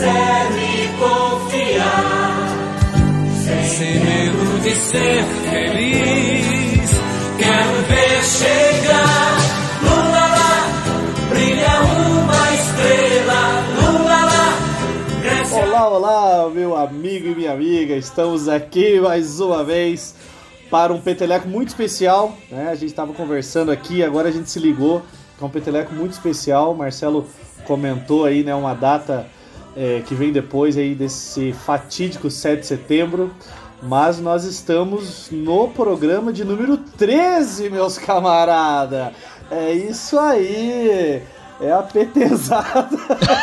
sincero e confiar, sem medo de ser feliz. Quero ver chegar, lula lá, brilha uma estrela, lula lá. cresce Olá, olá, meu amigo e minha amiga. Estamos aqui mais uma vez para um peteleco muito especial. Né? A gente estava conversando aqui, agora a gente se ligou. que É um peteleco muito especial. Marcelo comentou aí, né, uma data é, que vem depois aí desse fatídico 7 de setembro. Mas nós estamos no programa de número 13, meus camarada. É isso aí. É a PTzada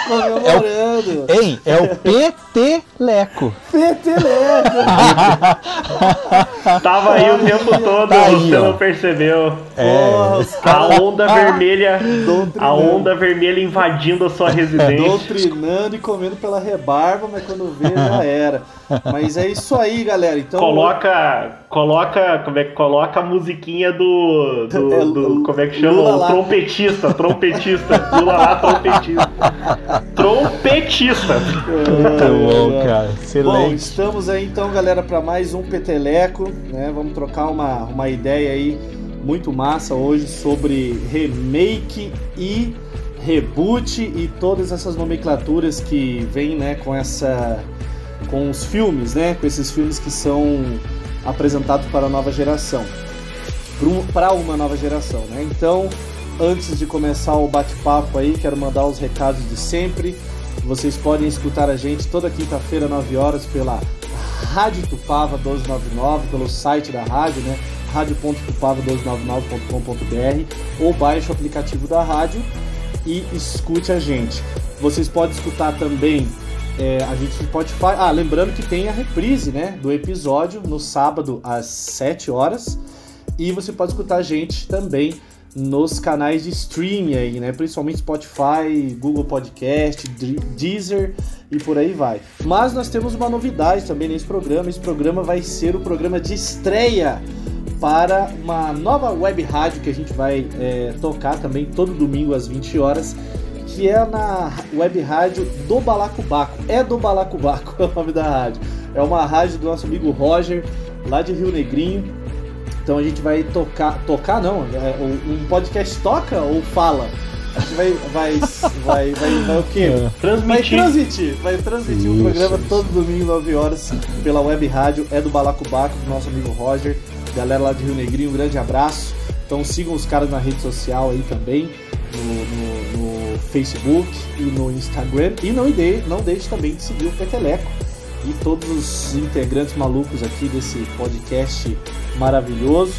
comemorando. Hein? É o PT-leco. Peteleco. Tava aí o tempo todo, Tá aí, você ó. não percebeu. Os A onda vermelha, a onda vermelha invadindo a sua residência. doutrinando e comendo pela rebarba, mas quando vê já era. Mas é isso aí, galera. Então Coloca, coloca, como é que coloca a musiquinha do, do, É, do- como é que chama? Lula O trompetista, trompetista, Lula lá, trompetista. Trompetista. Muito bom, cara. Bom, Excelente. estamos aí então, galera, para mais um Peteleco, né? Vamos trocar uma, uma ideia aí muito massa hoje sobre remake e reboot e todas essas nomenclaturas que vêm, né, com essa com os filmes, né, com esses filmes que são apresentados para a nova geração. Para uma nova geração, né? Então, antes de começar o bate-papo aí, quero mandar os recados de sempre. Vocês podem escutar a gente toda quinta-feira, 9 horas, pela Rádio Tupava 1299, pelo site da rádio, né? radio.tupava1299.com.br ou baixe o aplicativo da rádio e escute a gente. Vocês podem escutar também é, a gente no Spotify. Ah, lembrando que tem a reprise, né? Do episódio no sábado às 7 horas. E você pode escutar a gente também nos canais de streaming aí, né? Principalmente Spotify, Google Podcast, Deezer e por aí vai. Mas nós temos uma novidade também nesse programa. Esse programa vai ser o programa de estreia para uma nova web rádio que a gente vai é, tocar também todo domingo às 20 horas, que é na web rádio do Balacobaco. É do Balacobaco é o nome da rádio. É uma rádio do nosso amigo Roger, lá de Rio Negrinho. Então a gente vai tocar. Tocar não, é, um podcast toca ou fala? A gente vai. Vai. Vai, vai, vai o quê? Vai Transmitir. transmitir, vai transmitir o programa todo domingo, 9 horas, pela web rádio, é do Balacobaco, do nosso amigo Roger, galera lá de Rio Negrinho, um grande abraço. Então sigam os caras na rede social aí também, no, no- no Facebook e no Instagram. E não, de, não deixe também de seguir o Peteleco e todos os integrantes malucos aqui desse podcast maravilhoso.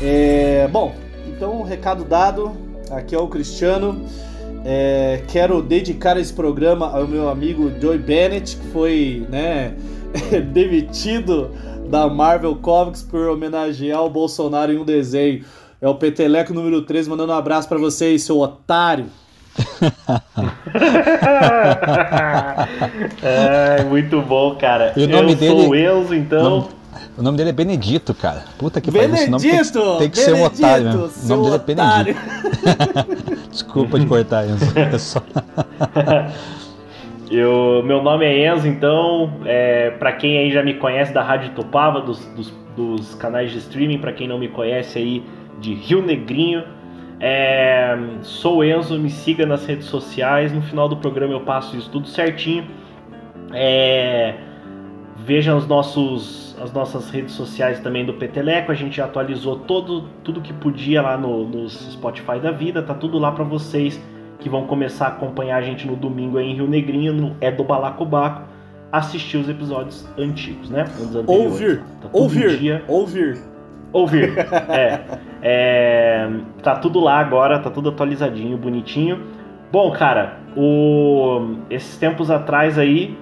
É, bom, então recado dado, aqui é o Cristiano. É, quero dedicar esse programa ao meu amigo Joey Bennett, que foi né, demitido da Marvel Comics por homenagear o Bolsonaro em um desenho. É o Peteleco número 13, mandando um abraço pra vocês, seu otário. Ai, muito bom, cara. E o nome Eu dele- sou o Enzo, então. O nome dele é Benedito, cara. Puta que pariu. esse nome tem, Benedito! que- tem que ser um Benedito, otário mesmo. O nome dele é. Benedito. Desculpa de cortar, Enzo. É só... Eu, meu nome é Enzo, então, é, para quem aí já me conhece da Rádio Topava, dos, dos, dos canais de streaming, para quem não me conhece aí de Rio Negrinho, é, sou o Enzo, me siga nas redes sociais, no final do programa eu passo isso tudo certinho. É, vejam os nossos, as nossas redes sociais também do Peteleco, a gente atualizou todo, tudo que podia lá no, no Spotify da vida, tá tudo lá para vocês que vão começar a acompanhar a gente no domingo aí em Rio Negrinho, no É do Balacobaco, assistir os episódios antigos, né? Ouvir, Tá ouvir, ouvir. Ouvir. É. É, Tá tudo lá agora, tá tudo atualizadinho, bonitinho. Bom, cara, o... esses tempos atrás aí,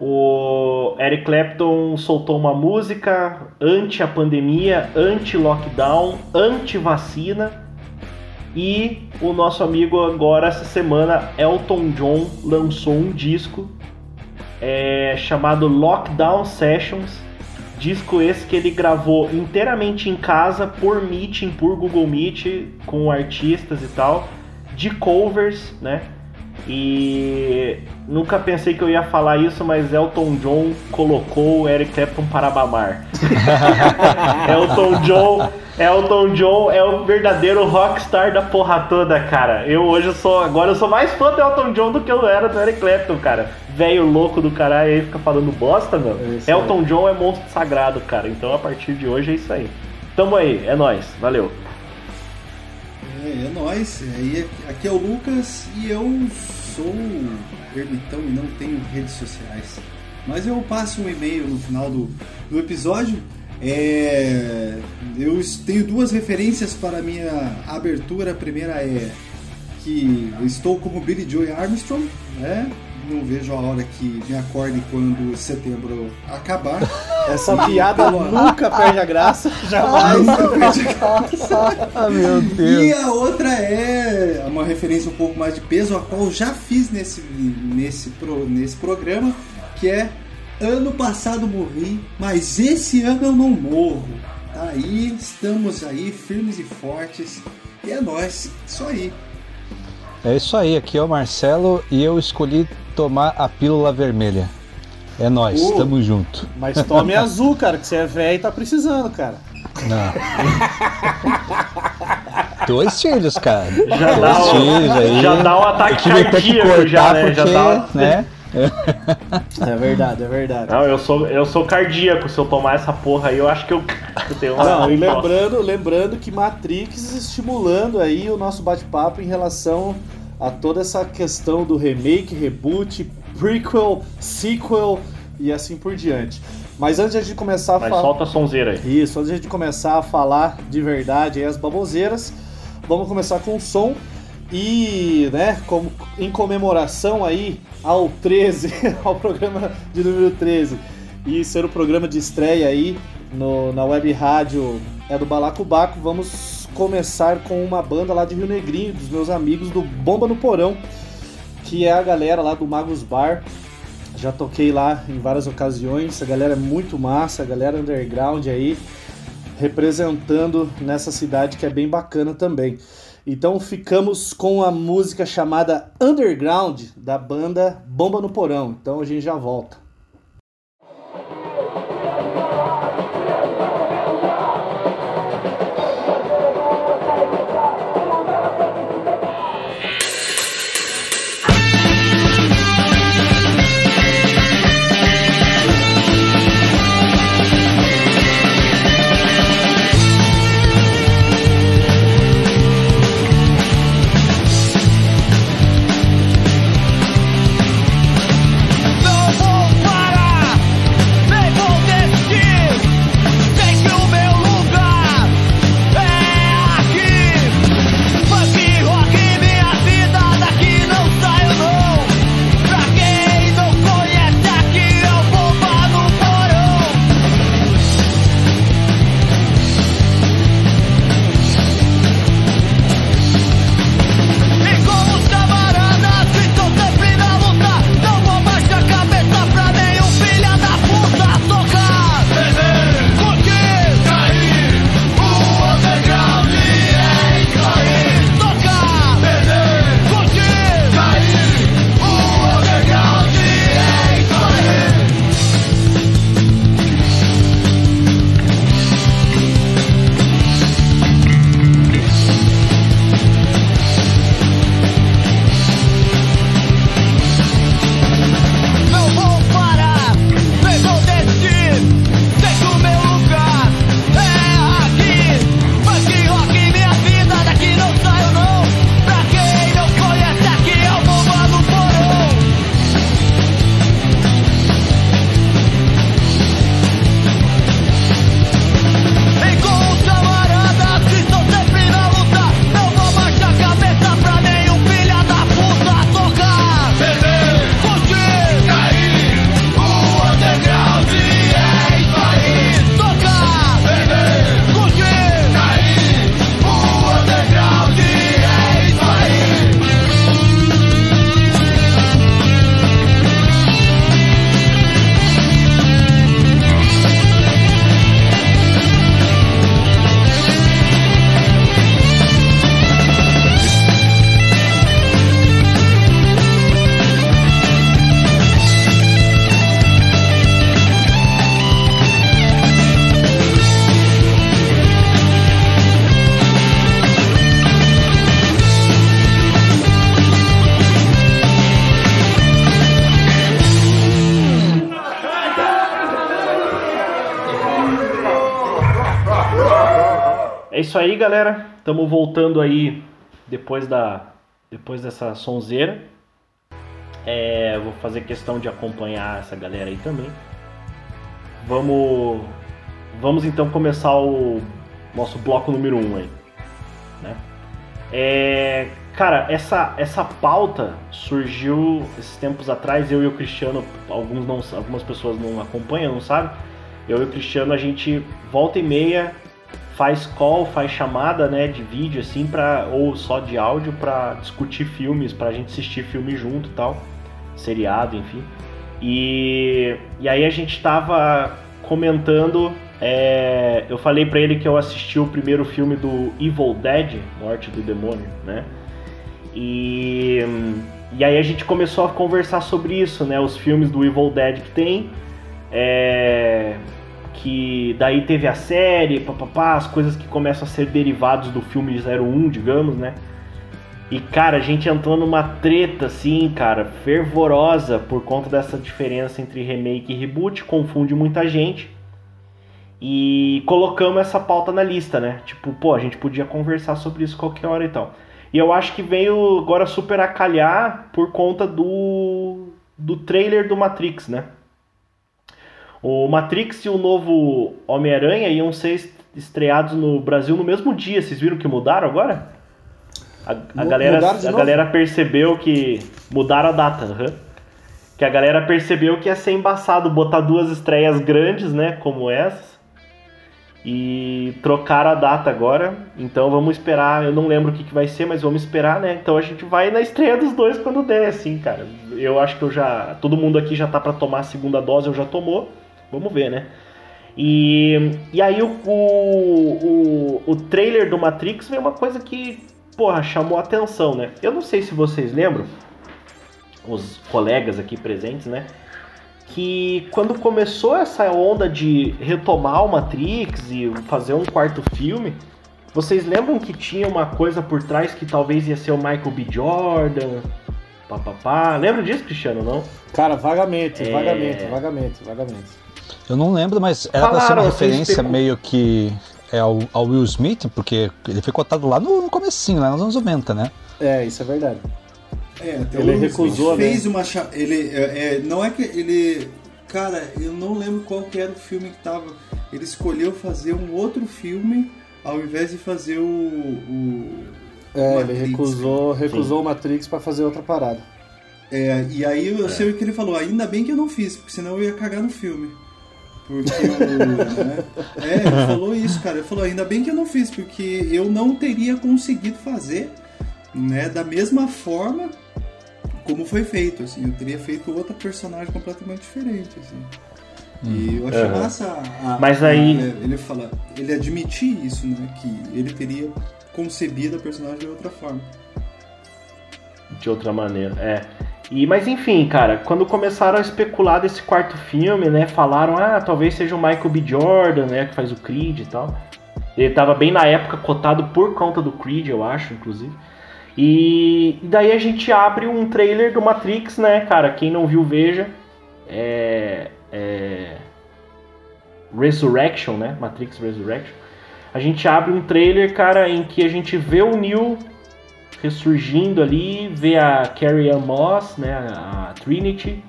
o Eric Clapton soltou uma música anti a pandemia, anti-lockdown, anti-vacina. E o nosso amigo agora, essa semana, Elton John, lançou um disco é, chamado Lockdown Sessions. Disco esse que ele gravou inteiramente em casa, por meeting, por Google Meet, com artistas e tal, de covers, né? E nunca pensei que eu ia falar isso, mas Elton John colocou Eric Clapton para mamar. Elton John, Elton John é o verdadeiro rockstar da porra toda, cara. Eu hoje sou, agora eu sou mais fã do Elton John do que eu era do Eric Clapton, cara. Velho louco do caralho aí fica falando bosta, meu. É Elton John é monstro sagrado, cara. Então a partir de hoje é isso aí. Tamo aí, é nóis. Valeu. É, é nóis. Aí, aqui é o Lucas e eu sou ermitão e não tenho redes sociais. Mas eu passo um e-mail no final do, do episódio. É, eu tenho duas referências para a minha abertura. A primeira é que estou como Billy Joy Armstrong, né? Não vejo a hora que me acorde quando setembro acabar. Essa piada nunca perde a graça, jamais. Nunca perde a graça. Ah, meu E Deus. a outra é uma referência um pouco mais de peso, a qual eu já fiz nesse, nesse, pro, nesse programa, que é ano passado morri, mas esse ano eu não morro. Tá aí, estamos aí, firmes e fortes. E é nóis, isso aí. É isso aí, aqui é o Marcelo e eu escolhi tomar a pílula vermelha. É nóis, Uh. tamo junto. Mas tome azul, cara, que você é velho e tá precisando, cara. Não. Dois filhos, cara. Já dá, Dois filhos um, aí. já dá um ataque cardíaco já, né? Já porque, dá uma- né? É verdade, é verdade. Não, eu sou, eu sou cardíaco. Se eu tomar essa porra aí, eu acho que eu, eu tenho uma. Não, e lembrando, lembrando que Matrix estimulando aí o nosso bate-papo em relação a toda essa questão do remake, reboot, prequel, sequel e assim por diante. Mas antes de começar a falar. solta a sonzeira aí. Isso, antes de começar a falar de verdade aí as baboseiras, vamos começar com o som. E, né, como, em comemoração aí ao 13, ao programa de número 13, e ser o programa de estreia aí no, na web rádio é do Balacobaco, vamos começar com uma banda lá de Rio Negrinho, dos meus amigos do Bomba no Porão, que é a galera lá do Magos Bar. Já toquei lá em várias ocasiões, a galera é muito massa, a galera underground aí, representando nessa cidade que é bem bacana também. Então ficamos com a música chamada Underground da banda Bomba no Porão. Então a gente já volta. Aí, galera. Estamos voltando aí depois da depois dessa sonzeira. É, vou fazer questão de acompanhar essa galera aí também. Vamos vamos então começar o nosso bloco número 1 um aí, né? É, cara, essa essa pauta surgiu esses tempos atrás. Eu e o Cristiano, alguns não, algumas pessoas não acompanham, não sabem. Eu e o Cristiano a gente volta e meia faz call, faz chamada, né, de vídeo assim para ou só de áudio para discutir filmes, pra gente assistir filme junto, tal, seriado, enfim. E, e aí a gente tava comentando, é, eu falei para ele que eu assisti o primeiro filme do Evil Dead, Morte do Demônio, né? E e aí a gente começou a conversar sobre isso, né? Os filmes do Evil Dead que tem. É, que daí teve a série, papapá, as coisas que começam a ser derivados do filme 01, digamos, né? E cara, a gente entrou numa treta assim, cara, fervorosa por conta dessa diferença entre remake e reboot, confunde muita gente. E colocamos essa pauta na lista, né? Tipo, pô, a gente podia conversar sobre isso qualquer hora e tal. E eu acho que veio agora super a calhar por conta do do trailer do Matrix, né? O Matrix e o novo Homem-Aranha iam ser estreados no Brasil no mesmo dia. Vocês viram que mudaram agora? A, a galera, a galera percebeu que. Mudaram a data, uhum. Que a galera percebeu que ia ser embaçado botar duas estreias grandes, né? Como essas. E trocar a data agora. Então vamos esperar. Eu não lembro o que, que vai ser, mas vamos esperar, né? Então a gente vai na estreia dos dois quando der, assim, cara. Eu acho que eu já. Todo mundo aqui já tá para tomar a segunda dose, eu já tomou. Vamos ver, né? E, e aí o, o, o, o trailer do Matrix veio uma coisa que, porra, chamou a atenção, né? Eu não sei se vocês lembram, os colegas aqui presentes, né? Que quando começou essa onda de retomar o Matrix e fazer um quarto filme, vocês lembram que tinha uma coisa por trás que talvez ia ser o Michael B. Jordan? Papapá. Lembra disso, Cristiano, não? Cara, vagamente, é... vagamente, vagamente, vagamente. Eu não lembro, mas era Falaram, pra ser uma referência meio que é, ao, ao, Will Smith, porque ele foi cotado lá no, no comecinho, lá nos anos 90, né? É, isso é verdade. É, até ele recusou, fez né? uma ele é, é, não é que ele cara, eu não lembro qual que era o filme que tava. Ele escolheu fazer um outro filme ao invés de fazer o, o é, Matrix, ele recusou, recusou o Matrix para fazer outra parada. É, e aí eu é. sei o que ele falou, ainda bem que eu não fiz, porque senão eu ia cagar no filme. Porque o, né? É, ele falou isso, cara. Ele falou, ainda bem que eu não fiz, porque eu não teria conseguido fazer né, da mesma forma como foi feito, assim. Eu teria feito outra personagem completamente diferente, assim. E eu achei uhum. massa a, Mas aí... A, ele fala, ele admitir isso, né? Que ele teria concebido a personagem de outra forma. De outra maneira, é. E, mas enfim, cara, quando começaram a especular desse quarto filme, né, falaram, ah, talvez seja o Michael B. Jordan, né, que faz o Creed e tal. Ele tava bem na época cotado por conta do Creed, eu acho, inclusive. E, daí a gente abre um trailer do Matrix, né, cara, quem não viu, veja. É, é... Resurrection, né, Matrix Resurrection. A gente abre um trailer, cara, em que a gente vê o Neo ressurgindo ali, vê a Carrie Ann Moss, né, a Trinity,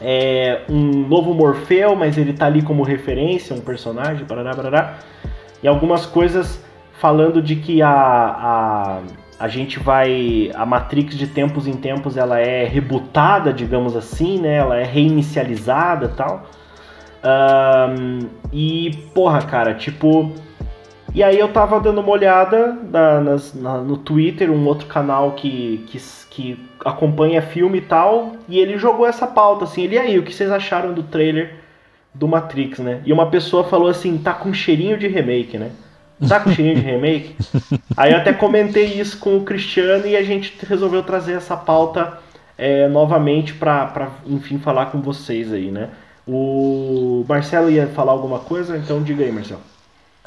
é um novo Morfeu, mas ele tá ali como referência, um personagem, parará, parará. E algumas coisas falando de que a, a, a gente vai. A Matrix de tempos em tempos ela é rebootada, digamos assim, né? Ela é reinicializada tal. Um, e, porra, cara, tipo e aí eu tava dando uma olhada na, nas, na, no Twitter, um outro canal que, que, que, acompanha filme e tal, e ele jogou essa pauta, assim, ele, e aí, o que vocês acharam do trailer do Matrix, né? E uma pessoa falou assim, tá com cheirinho de remake, né? Tá com cheirinho de remake? aí eu até comentei isso com o Cristiano e a gente resolveu trazer essa pauta é, novamente pra, pra, enfim, falar com vocês aí, né? O Marcelo ia falar alguma coisa, então diga aí, Marcelo.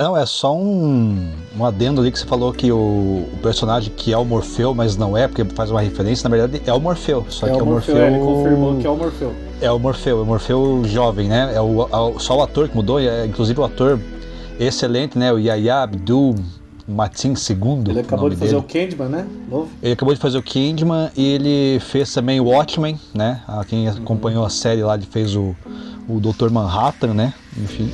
Não, é só um, um adendo ali que você falou que o, o, personagem que é o Morfeu, mas não é, porque faz uma referência, na verdade é o Morfeu. Só é que o Morfeu. Morfeu... Ele confirmou que é o Morfeu. É o Morfeu, é o Morfeu jovem, né? É o, é só o ator que mudou, é, inclusive o ator excelente, né? O Yaya Abdul Matin II. Ele acabou de fazer dele. o Candyman, né? Novo. Ele acabou de fazer o Candyman e ele fez também o Watchmen, né? Quem uhum. acompanhou a série lá, ele fez o, o Dr. Manhattan, né? Enfim.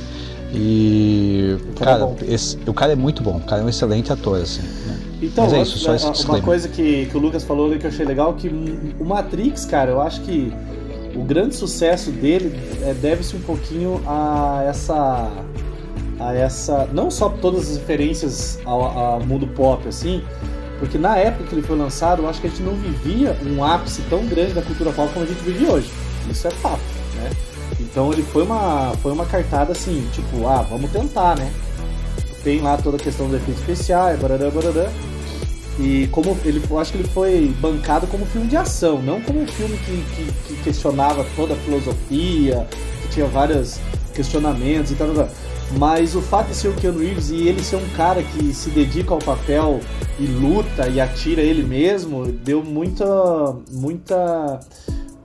E. O cara, cara é esse, o cara é muito bom, o cara é um excelente ator, assim. Né? Então, Mas é isso, só esse uma coisa que, que o Lucas falou que eu achei legal, que o Matrix, cara, eu acho que o grande sucesso dele é, deve-se um pouquinho a essa a essa não só todas as referências ao, ao, mundo pop assim porque na época que ele foi lançado eu acho que a gente não vivia um ápice tão grande da cultura pop como a gente vive hoje isso é fato então ele foi uma foi uma cartada assim tipo ah vamos tentar né tem lá toda a questão do efeito especial barará, barará, e como ele, eu acho que ele foi bancado como filme de ação, não como um filme que, que, que questionava toda a filosofia, que tinha vários questionamentos e tal, tal. Mas o fato de ser o Keanu Reeves e ele ser um cara que se dedica ao papel e luta e atira ele mesmo, deu muita muita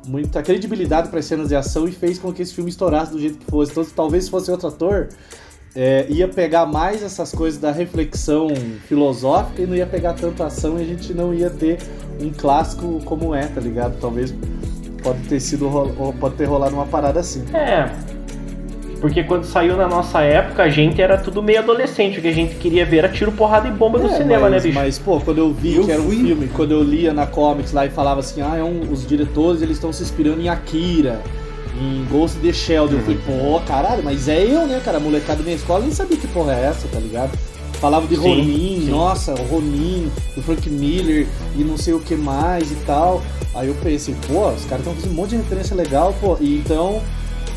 muita credibilidade para as cenas de ação e fez com que esse filme estourasse do jeito que fosse. Então, talvez se fosse outro ator, é, ia pegar mais essas coisas da reflexão filosófica e não ia pegar tanta ação e a gente não ia ter um clássico como é, tá ligado? Talvez pode ter sido pode ter rolado uma parada assim. É. Porque quando saiu na nossa época, a gente era tudo meio adolescente, o que a gente queria ver era tiro, porrada e bomba é, cinema, mas, né, bicho? Mas, pô, quando eu vi eu que era um filme, quando eu lia na comics lá e falava assim, ah, é um, os diretores eles estão se inspirando em Akira, em Ghost in the Shell. Eu falei, pô, caralho, mas é eu, né, cara? Molecada da minha escola nem sabia que porra é essa, tá ligado? Falava de sim, Ronin, sim. nossa, o Ronin, do Frank Miller e não sei o que mais e tal. Aí eu pensei, pô, os caras estão fazendo um monte de referência legal, pô. E então,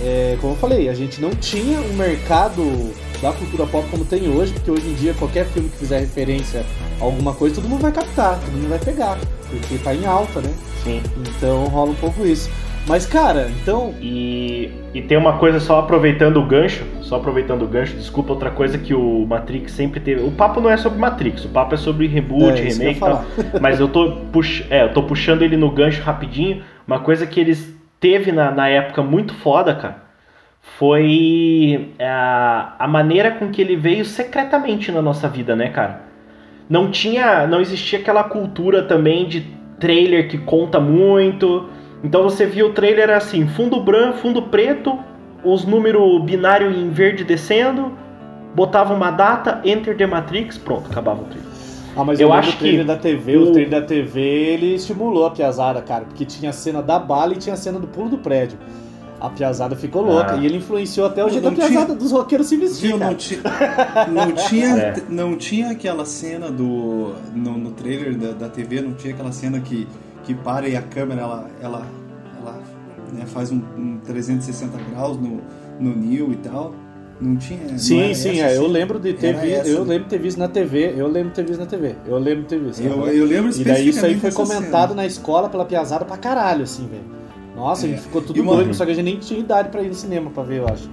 é, como eu falei, a gente não tinha um mercado da cultura pop como tem hoje, porque hoje em dia qualquer filme que fizer referência a alguma coisa, todo mundo vai captar, todo mundo vai pegar, porque tá em alta, né? Sim. Então rola um pouco isso. Mas, cara, então. E, e tem uma coisa só aproveitando o gancho, só aproveitando o gancho, desculpa, outra coisa que o Matrix sempre teve. O papo não é sobre Matrix, o papo é sobre reboot, é, remake e tal. Mas eu tô, pux... é, eu tô puxando ele no gancho rapidinho. Uma coisa que eles teve na, na época muito foda, cara, foi a, a maneira com que ele veio secretamente na nossa vida, né, cara? Não tinha. Não existia aquela cultura também de trailer que conta muito então você via o trailer assim, fundo branco, fundo preto, os números binário em verde descendo, botava uma data, Enter the Matrix, pronto, acabava o trailer. Ah, mas eu, eu acho o trailer que da TV, o... o trailer da TV, ele estimulou a piazada, cara, porque tinha a cena da bala e tinha a cena do pulo do prédio. A piazada ficou louca ah. e ele influenciou até o jeito da piazada dos roqueiros se vestir, não, ti, não, tinha, é. não tinha aquela cena do no, no trailer da, da TV, não tinha aquela cena que que para e a câmera ela, ela, ela né, faz um, um 360 graus no, no Neo e tal. Não tinha. Sim, não sim, é, eu lembro de ter visto, eu lembro de ter visto na TV, eu lembro de ter visto na TV, eu lembro de ter visto. Eu, eu lembro E daí isso aí foi comentado cena. na escola pela piazada pra caralho, assim, velho. Nossa, é. a gente ficou tudo doido, só que a gente nem tinha idade pra ir no cinema pra ver, eu acho.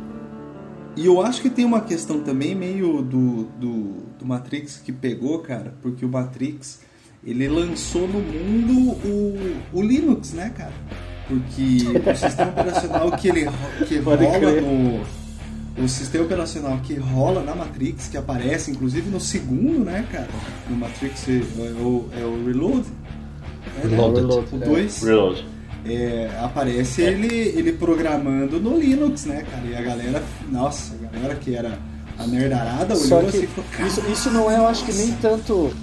E eu acho que tem uma questão também meio do, do, do Matrix que pegou, cara, porque o Matrix ele lançou no mundo o, o Linux, né, cara? Porque o sistema operacional que ele que rola no o sistema operacional que rola na Matrix, que aparece inclusive no segundo, né, cara? No Matrix é, o, é o Reload. É, né? Reload. O 2. Reload. É, aparece é. ele, ele programando no Linux, né, cara? E a galera, nossa, a galera que era a nerdarada olhou assim e falou, isso, isso não é, eu acho que nem tanto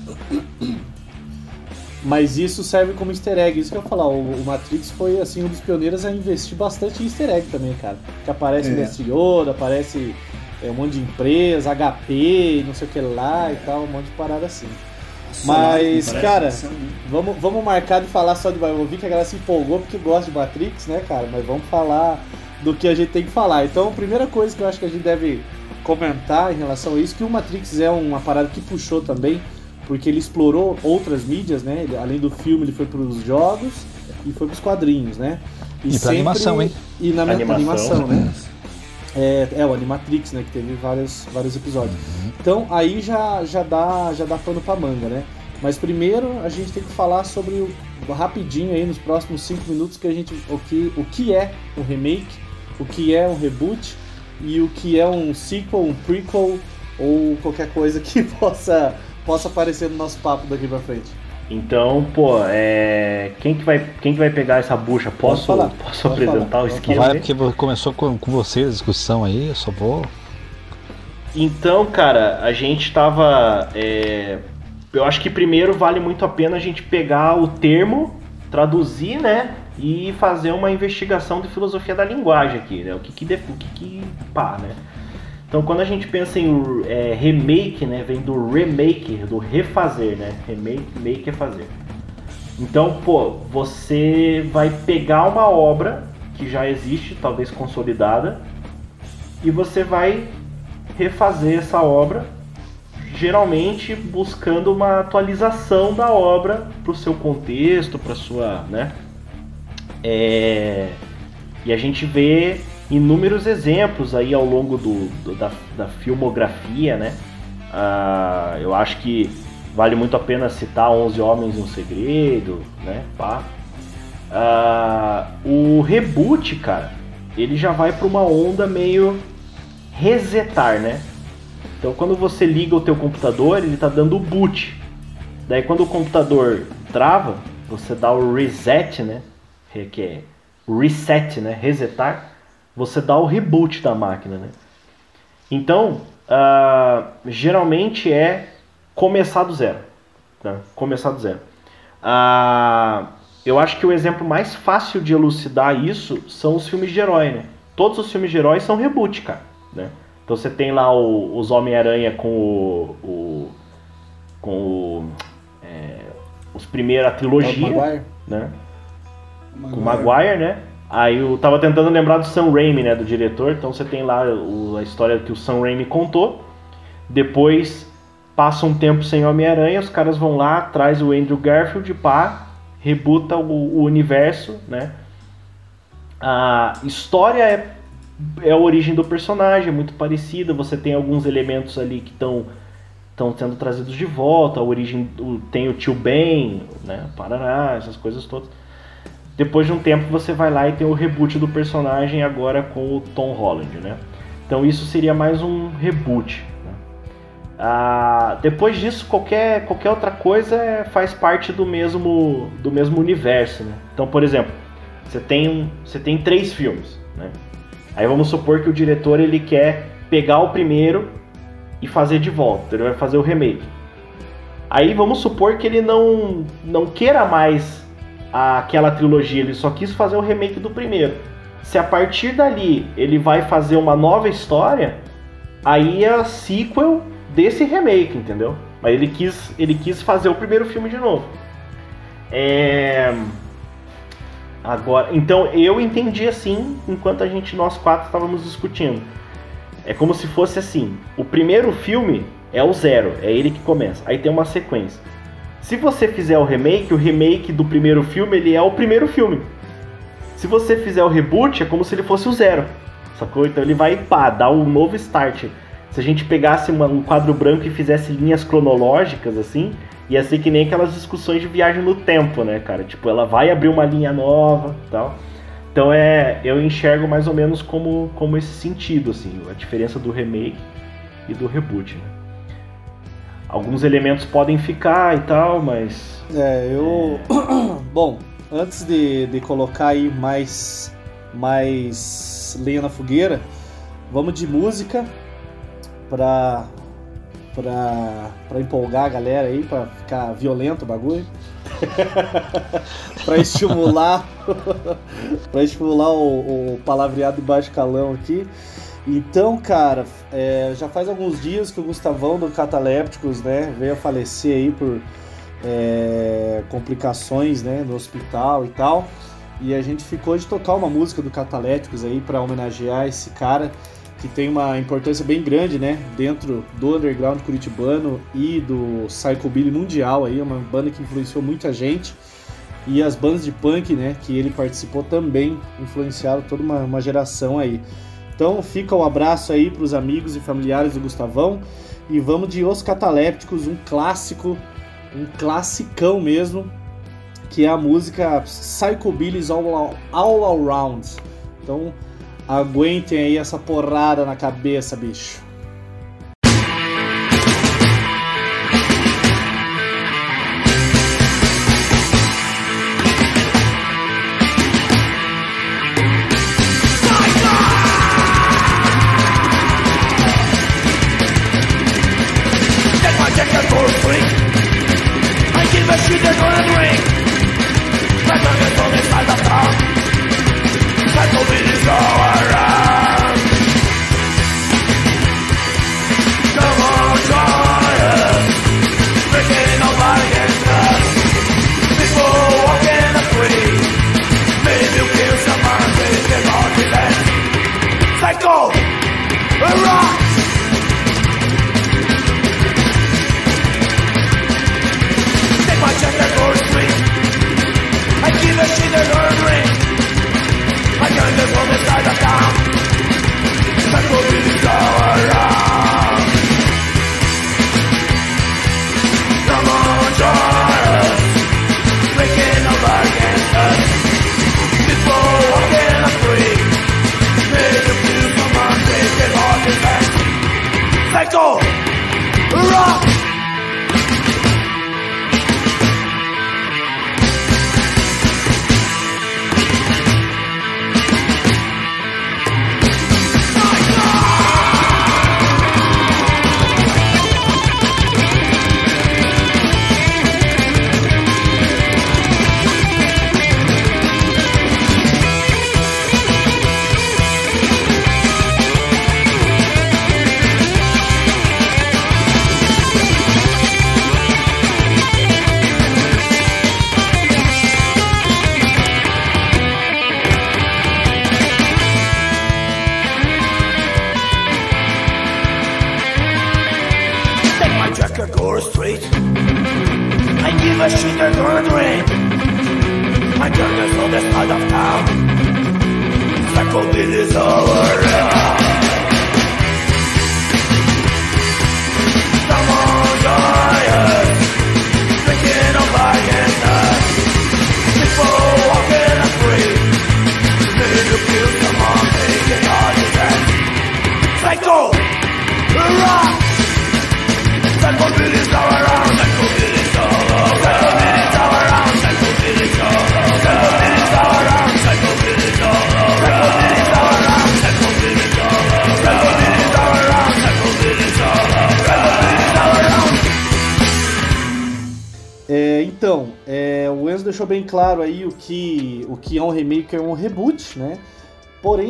mas isso serve como easter egg. Isso que eu ia falar, o, Matrix foi assim um dos pioneiros a investir bastante em easter egg também, cara. Que aparece é. o Mestre Yoda, aparece é, um monte de empresa, HP, não sei o que lá e tal, um monte de parada assim. Mas, cara, vamos, vamos marcar de falar só de Bible. Eu vi que a galera se empolgou porque gosta de Matrix, né, cara? Mas vamos falar do que a gente tem que falar. Então, a primeira coisa que eu acho que a gente deve comentar em relação a isso, que o Matrix é uma parada que puxou também porque ele explorou outras mídias, né? Além do filme, ele foi para os jogos e foi para os quadrinhos, né? E, e para animação, hein? E na animação, animação né? É, é, o Animatrix, né? Que teve vários, vários episódios. Uhum. Então aí já, já dá já dá pano pra manga, né? Mas primeiro a gente tem que falar sobre o rapidinho aí nos próximos cinco minutos que a gente o que o que é um remake, o que é um reboot e o que é um sequel, um prequel ou qualquer coisa que possa, possa aparecer no nosso papo daqui pra frente. Então, pô, é... quem, que vai, quem que vai pegar essa bucha? Posso, falar, posso apresentar falar, o esquema? Vai porque começou com, com você a discussão aí, eu só vou. Então, cara, a gente tava. é, Eu acho que primeiro vale muito a pena a gente pegar o termo, traduzir, né? E fazer uma investigação de filosofia da linguagem aqui, né? O que que, def- o que, que pá, né? Então, quando a gente pensa em é, remake, né? Vem do remake, do refazer, né? Remake, make é fazer. Então, pô, você vai pegar uma obra que já existe, talvez consolidada, e você vai refazer essa obra, geralmente buscando uma atualização da obra para o seu contexto, para sua, né? É, E a gente vê inúmeros exemplos aí ao longo do, do- da, da filmografia, né? Ah, eu acho que vale muito a pena citar 11 Homens e um Segredo, né? Pá. Ah, o reboot, cara, ele já vai para uma onda meio resetar, né? Então quando você liga o teu computador, ele tá dando o boot. Daí quando o computador trava, você dá o reset, né? Que é reset, né? Resetar. Você dá o reboot da máquina, né? Então, ah, geralmente é começar do zero. Né? Começar do zero. Ah, eu acho que o exemplo mais fácil de elucidar isso são os filmes de herói, né? Todos os filmes de herói são reboot, cara. Né? Então você tem lá o- os Homem-Aranha com o. o- com o. é, os primeiros, a trilogia, Maguire? né? Com o Maguire, né? Aí eu tava tentando lembrar do Sam Raimi, né? Do diretor. Então você tem lá o- a história que o Sam Raimi contou. Depois passa um tempo sem Homem-Aranha, os caras vão lá, traz o Andrew Garfield, pá, rebuta o, o universo, né? A história é, é a origem do personagem, é muito parecida. Você tem alguns elementos ali que estão estão sendo trazidos de volta. A origem tem o tio Ben, né? Parará, essas coisas todas. Depois de um tempo você vai lá e tem o reboot do personagem agora com o Tom Holland, né? Então isso seria mais um reboot. né? Ah, depois disso qualquer, qualquer outra coisa é- faz parte do mesmo do mesmo universo, né? Então por exemplo você tem você tem três filmes, né? Aí vamos supor que o diretor ele quer pegar o primeiro e fazer de volta, ele vai fazer o remake. Aí vamos supor que ele não não queira mais aquela trilogia, ele só quis fazer o remake do primeiro. Se a partir dali ele vai fazer uma nova história, aí é a sequel desse remake, entendeu? Mas ele quis, ele quis fazer o primeiro filme de novo. É... Agora, então eu entendi assim, enquanto a gente nós quatro estávamos discutindo. É como se fosse assim: o primeiro filme é o zero, é ele que começa. Aí tem uma sequência. Se você fizer o remake, o remake do primeiro filme ele é o primeiro filme. Se você fizer o reboot, é como se ele fosse o zero. Sacou? Então ele vai pá, dar um novo start. Se a gente pegasse uma- um quadro branco e fizesse linhas cronológicas assim, ia ser que nem aquelas discussões de viagem no tempo, né, cara? Tipo, ela vai abrir uma linha nova tal. Então é. Eu enxergo mais ou menos como, como esse sentido, assim, a diferença do remake e do reboot. Né? Alguns elementos podem ficar e tal, mas. É, eu. Bom, antes de, de colocar aí mais, mais lenha na fogueira, vamos de música pra, pra, pra empolgar a galera aí, pra ficar violento o bagulho. pra estimular pra estimular o, o palavreado de baixo calão aqui. Então, cara, é, já faz alguns dias que o Gustavão do Catalépticos, né, veio a falecer aí por é, complicações, né, no hospital e tal. E a gente ficou de tocar uma música do Catalépticos aí para homenagear esse cara que tem uma importância bem grande, né, dentro do underground curitibano e do psychobilly mundial aí, uma banda que influenciou muita gente. E as bandas de punk, né, que ele participou também influenciaram toda uma, uma geração aí. Então fica o abraço aí para os amigos e familiares do Gustavão e vamos de Os Catalépticos, um clássico, um classicão mesmo, que é a música Psychobilly's All, All Around. Então aguentem aí essa porrada na cabeça, bicho.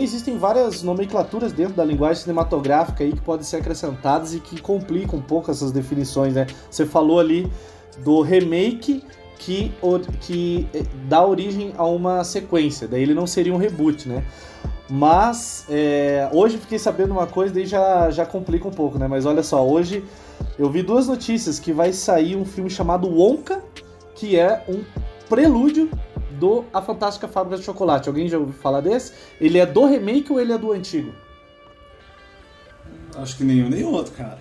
Existem várias nomenclaturas dentro da linguagem cinematográfica aí que podem ser acrescentadas e que complicam um pouco essas definições, né? Você falou ali do remake que, que eh, dá origem a uma sequência, daí ele não seria um reboot, né? Mas é, hoje fiquei sabendo uma coisa, daí já, já complica um pouco, né? Mas olha só, hoje eu vi duas notícias que vai sair um filme chamado Wonka, que é um prelúdio do A Fantástica Fábrica de Chocolate. Alguém já ouviu falar desse? Ele é do remake ou ele é do antigo? Acho que nenhum nem outro, cara.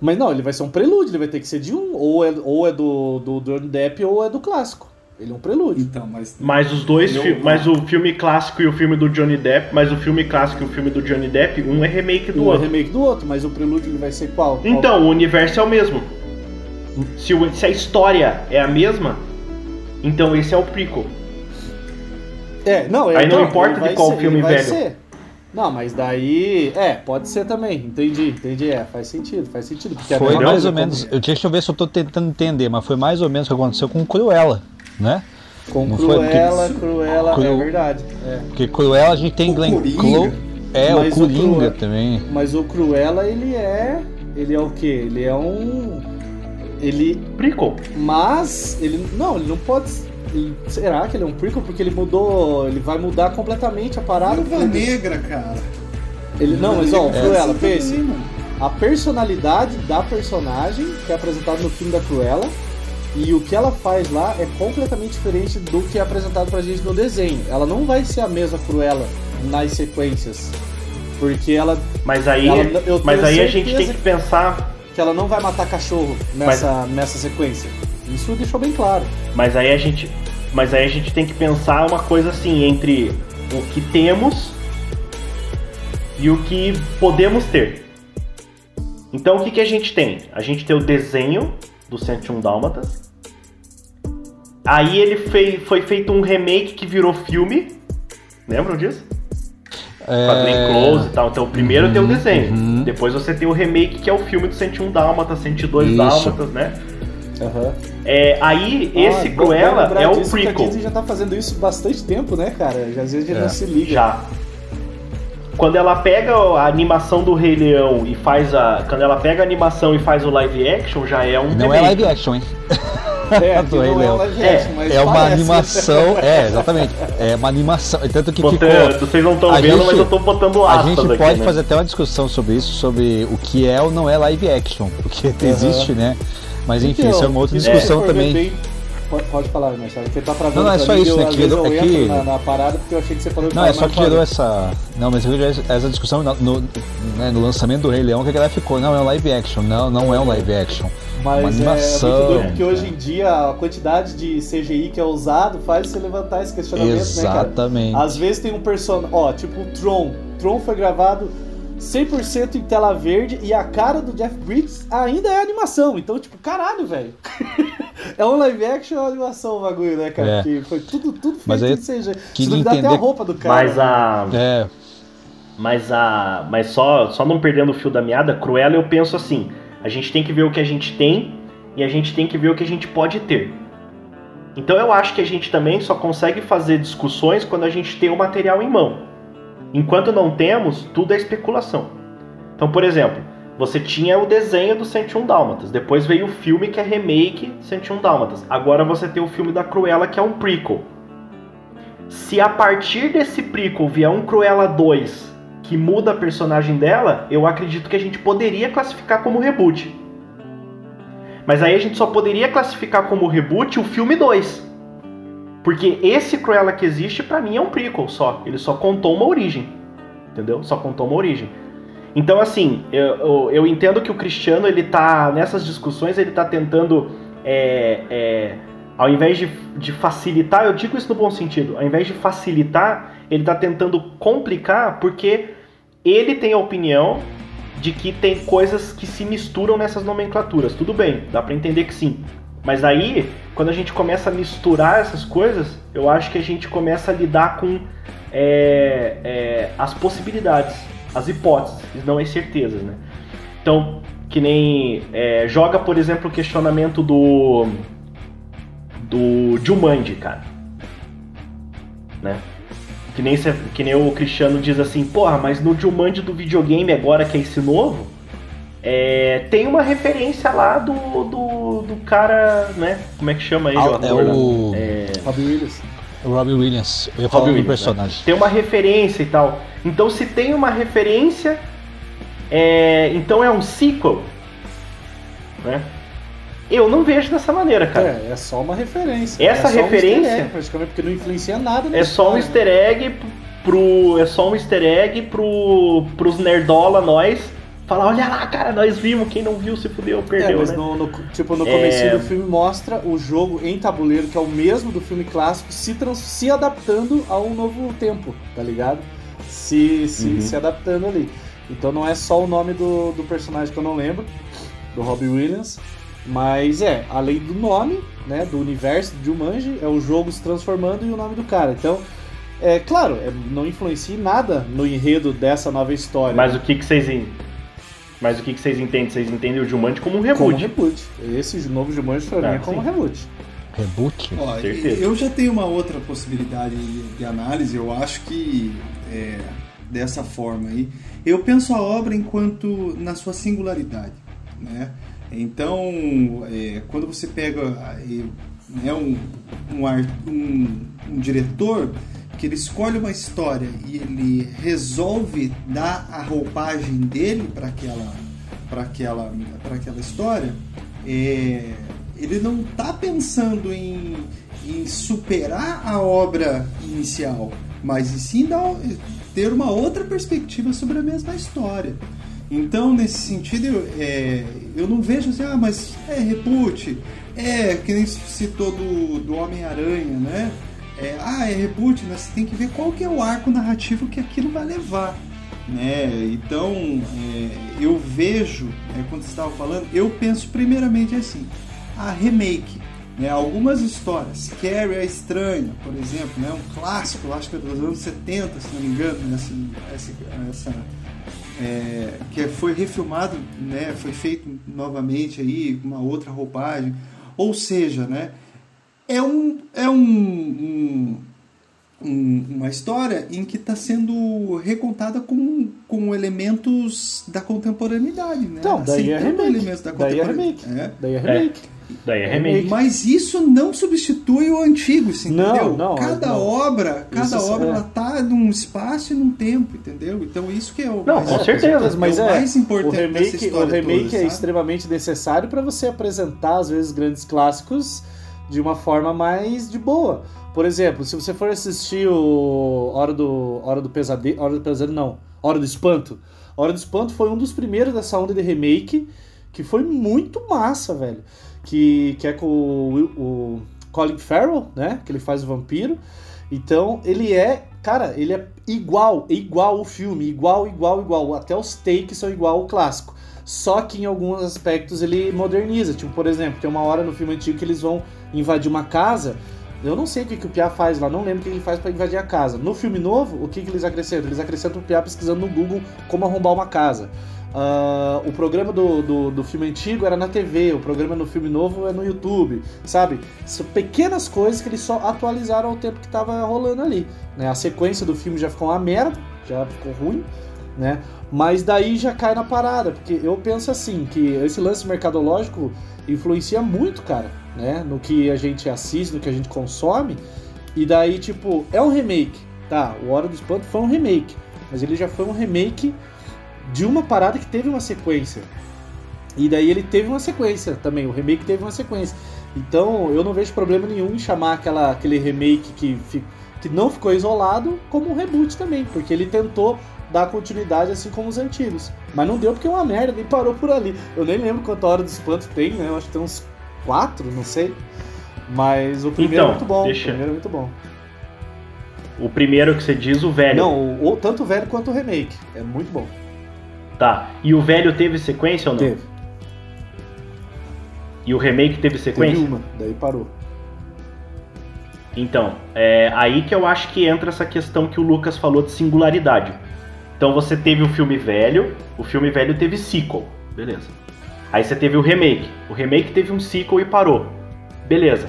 Mas não, ele vai ser um prelúdio, ele vai ter que ser de um, ou é, ou é do, do Johnny Depp ou é do clássico. Ele é um prelúdio. Então, mas. Mas os dois, Eu- mas o filme clássico e o filme do Johnny Depp, mas o filme clássico e o filme do Johnny Depp, um é remake do Um é outro. remake do outro, mas o prelúdio ele vai ser qual? Qual? Então, o universo é o mesmo. Se, o- se a história é a mesma, então esse é o prequel. É, não, Aí não então, importa de qual ser, filme velho. ser. Não, mas daí. É, pode ser também. Entendi, entendi. É, faz sentido, faz sentido. Porque é Foi mais coisa ou menos. Eu, deixa eu ver se eu tô tentando entender, mas foi mais ou menos o que aconteceu com Cruella, né? Com Não foi porque- Cruella, Cruella, é Cru- verdade. É. Porque Cruella a gente tem O Glenn. Close. É, Mas o o Coringa Cruella- também. Mas o Cruella, ele é. Ele é o quê? Ele é um. Ele. Prequel. Mas. Ele. Não, ele não pode. ele- será que ele é um prequel? Porque ele mudou. Ele vai mudar completamente a parada. Viúva porque ele- Negra, cara. Ele, não, mas ó, Cruella, assim pense. A personalidade da personagem que é apresentada no filme da Cruella e o que ela faz lá é completamente diferente do que é apresentado pra gente no desenho. Ela não vai ser a mesma Cruella nas sequências. Porque ela, Mas aí, Ela- mas aí a gente tem que pensar, que ela não vai matar cachorro nessa, nessa sequência. Isso deixou bem claro. mas aí a gente, mas aí a gente tem que pensar uma coisa assim entre o que temos e o que podemos ter. Então o que, que a gente tem? A gente tem o desenho do 101 Dálmatas. Aí ele fei- foi feito um remake que virou filme. Lembram disso? A Glenn Close e tal. Então o primeiro tem o desenho. uhum. Depois você tem o remake que é o filme do 101 Dálmatas, 102 Isso. Dálmatas, né? Aham. É, aí esse Ah, bom Cruella é o A prequel. Disney já tá fazendo isso bastante tempo, né, cara? Já, às vezes a gente É, não se liga. Já. Quando ela pega a animação do Rei Leão e faz a. Quando ela pega a animação e faz o live action, já é um Não é remake. live action, hein? É, do Rei não é Leão. action, mas É uma animação, é, exatamente. É uma animação. Tanto que Você- ficou. vocês não estão a vendo, gente- mas eu tô botando A aspas gente aqui, pode né? fazer até uma discussão sobre isso, sobre o que é ou não é live action, porque existe, né? Mas enfim, Então, isso é uma outra se discussão ver também. Pode, pode falar, Marcelo, porque tá travando Não, não, é só mim, isso, né, que gerou- eu é que- na, na parada porque eu achei que você falou Não, é só que gerou essa. Não, mas gerou essa discussão no, no- né, no lançamento do Rei Leão, que a galera ficou, não, é um live action, não, não é um live action. Mas uma é animação. muito doido porque hoje em dia a quantidade de CGI que é usado faz você levantar esse questionamento, né, Exatamente. cara? Às vezes tem um personagem, ó, tipo o Tron. Tron foi gravado 100% em tela verde e a cara do Jeff Bridges ainda é animação. Então, tipo, caralho, velho. é um live action ou animação o bagulho, né, cara? É. Porque foi tudo, tudo feito Mas aí queria Se duvidar até a entender- roupa do cara. Mas a. É, Mas a. Mas só, só não perdendo o fio da meada, Cruella eu penso assim: a gente tem que ver o que a gente tem e a gente tem que ver o que a gente pode ter. Então eu acho que a gente também só consegue fazer discussões quando a gente tem o material em mão. Enquanto não temos, tudo é especulação. Então, por exemplo, você tinha o desenho do 101 Dálmatas, depois veio o filme que é remake 101 Dálmatas. Agora você tem o filme da Cruella que é um prequel. Se a partir desse prequel vier um Cruella 2 que muda a personagem dela, eu acredito que a gente poderia classificar como reboot. Mas aí a gente só poderia classificar como reboot o filme 2. Porque esse Cruella que existe, pra mim, é um prequel só. Ele só contou uma origem. Entendeu? Só contou uma origem. Então, assim, eu, eu, eu entendo que o Cristiano, ele tá. Nessas discussões, ele tá tentando. é, é, ao invés de, de facilitar, eu digo isso no bom sentido, ao invés de facilitar, ele tá tentando complicar porque ele tem a opinião de que tem coisas que se misturam nessas nomenclaturas. Tudo bem, dá pra entender que sim. Mas aí, quando a gente começa a misturar essas coisas, eu acho que a gente começa a lidar com é, é, as possibilidades, as hipóteses, não as certezas, né? Então, que nem é, joga, por exemplo, o questionamento do do Jumanji, cara, né? Que nem, que nem o Cristiano diz assim, porra, mas no Jumanji do videogame agora que é esse novo, é, tem uma referência lá do, do, do cara, né? Como é que chama ele? Ah, ator é o- É, Robbie Williams. o Robbie Williams. Eu ia falar Robbie do Williams, personagem. tem uma referência e tal. Então se tem uma referência, é, então é um sequel, né? Eu não vejo dessa maneira, cara. É, é só uma referência. Essa é um referência- easter egg, praticamente, porque não influencia nada. na É só um easter egg pro. É só um easter egg pro, pros nerdola nós. Falar, olha lá, cara, nós vimos, quem não viu se fudeu, É, perdeu, mas né? no, no- tipo, no É. começo do filme mostra o jogo em tabuleiro, que é o mesmo do filme clássico, se, trans- se adaptando a um novo tempo, tá ligado? Se, se, Uhum. se adaptando ali. Então não é só o nome do, do personagem que eu não lembro, do Robbie Williams, mas é, além do nome, né, do universo de Jumanji, é o jogo se transformando e o nome do cara. Então, é claro, é, não influencia em nada no enredo dessa nova história. Mas o que, que vocês. Mas o que, que vocês entendem? Vocês entendem o Jumanji como um como reboot. reboot. Esse novo Jumanji pra mim Ah, é como sim. reboot. Reboot? Ó, Certeza. eu já tenho uma outra possibilidade de análise, eu acho que é, dessa forma aí. Eu penso a obra enquanto na sua singularidade, né? Então, é, quando você pega é, né, um, um, um- um diretor que ele escolhe uma história e ele resolve dar a roupagem dele para aquela, para aquela, para aquela história, é, ele não está pensando em, em superar a obra inicial, mas em sim dar, ter uma outra perspectiva sobre a mesma história. Então, nesse sentido, eu, é, eu não vejo assim, ah, mas é reboot, é, que nem se citou do, do Homem-Aranha, né? É, ah, é reboot, mas você tem que ver qual que é o arco narrativo que aquilo vai levar. Né? Então, é, eu vejo, é, quando você estava falando, eu penso primeiramente assim, a remake. Né? Algumas histórias, Carrie a Estranha, por exemplo, né? um clássico, acho que é dos anos 70, se não me engano, essa, essa, essa é, que foi refilmado, né, foi feito novamente aí uma outra roupagem, ou seja, né, é um é um, um- um- uma história em que está sendo recontada com, com elementos da contemporaneidade, né? Então, daí é remake. elementos da Daí é remake. É. Daí é remake. Daí é remake. Mas isso não substitui o antigo, assim, Não, entendeu? não, cada não. obra, cada Isso, obra é. ela tá num espaço e num tempo, entendeu? Então isso que é o Não, mais, com certeza, mas é o é, mais importante o dessa remake, o remake toda, é sabe? extremamente necessário para você apresentar às vezes grandes clássicos de uma forma mais de boa. Por exemplo, se você for assistir o Hora do Hora do Pesadelo, Hora do Pesadelo não, Hora do Espanto. Hora do Espanto foi um dos primeiros dessa onda de remake que foi muito massa, velho. Que, que é com o, o Colin Farrell, né? Que ele faz o vampiro. Então, ele é, cara, ele é igual, igual o filme, igual, igual, igual. Até os takes são igual ao clássico. Só que em alguns aspectos ele moderniza. Tipo, por exemplo, tem uma hora no filme antigo que eles vão invadir uma casa. Eu não sei o que, que o Piá faz lá, não lembro o que ele faz pra invadir a casa. No filme novo, o que, que eles acrescentam? Eles acrescentam o Piá pesquisando no Google como arrombar uma casa. Ah, o programa do, do, do filme antigo era na TV, o programa no filme novo é no YouTube, sabe? São pequenas coisas que eles só atualizaram ao tempo que tava rolando ali. Né? A sequência do filme já ficou uma merda, já ficou ruim, né? Mas daí já cai na parada, porque eu penso assim, que esse lance mercadológico influencia muito, cara, né? No que a gente assiste, no que a gente consome. E daí, tipo, é um remake, tá? O Hora do Espanto foi um remake, mas ele já foi um remake de uma parada que teve uma sequência. E daí ele teve uma sequência também, o remake teve uma sequência. Então eu não vejo problema nenhum em chamar aquela, aquele remake que, que não ficou isolado como um reboot também, porque ele tentou dar continuidade assim como os antigos. Mas não deu porque é uma merda, nem parou por ali. Eu nem lembro quanta hora do espanto tem, né? Eu acho que tem uns quatro, não sei. Mas o primeiro Então, é muito bom. deixa- O primeiro é muito bom. O primeiro que você diz, o velho. Não, o, o- tanto o velho quanto o remake. É muito bom. Tá. E o velho teve sequência ou não? Teve. E o remake teve sequência? Teve uma, daí parou. Então, é aí que eu acho que entra essa questão que o Lucas falou de singularidade. Então você teve o filme velho, o filme velho teve sequel, beleza. Aí você teve o remake, o remake teve um sequel e parou, beleza.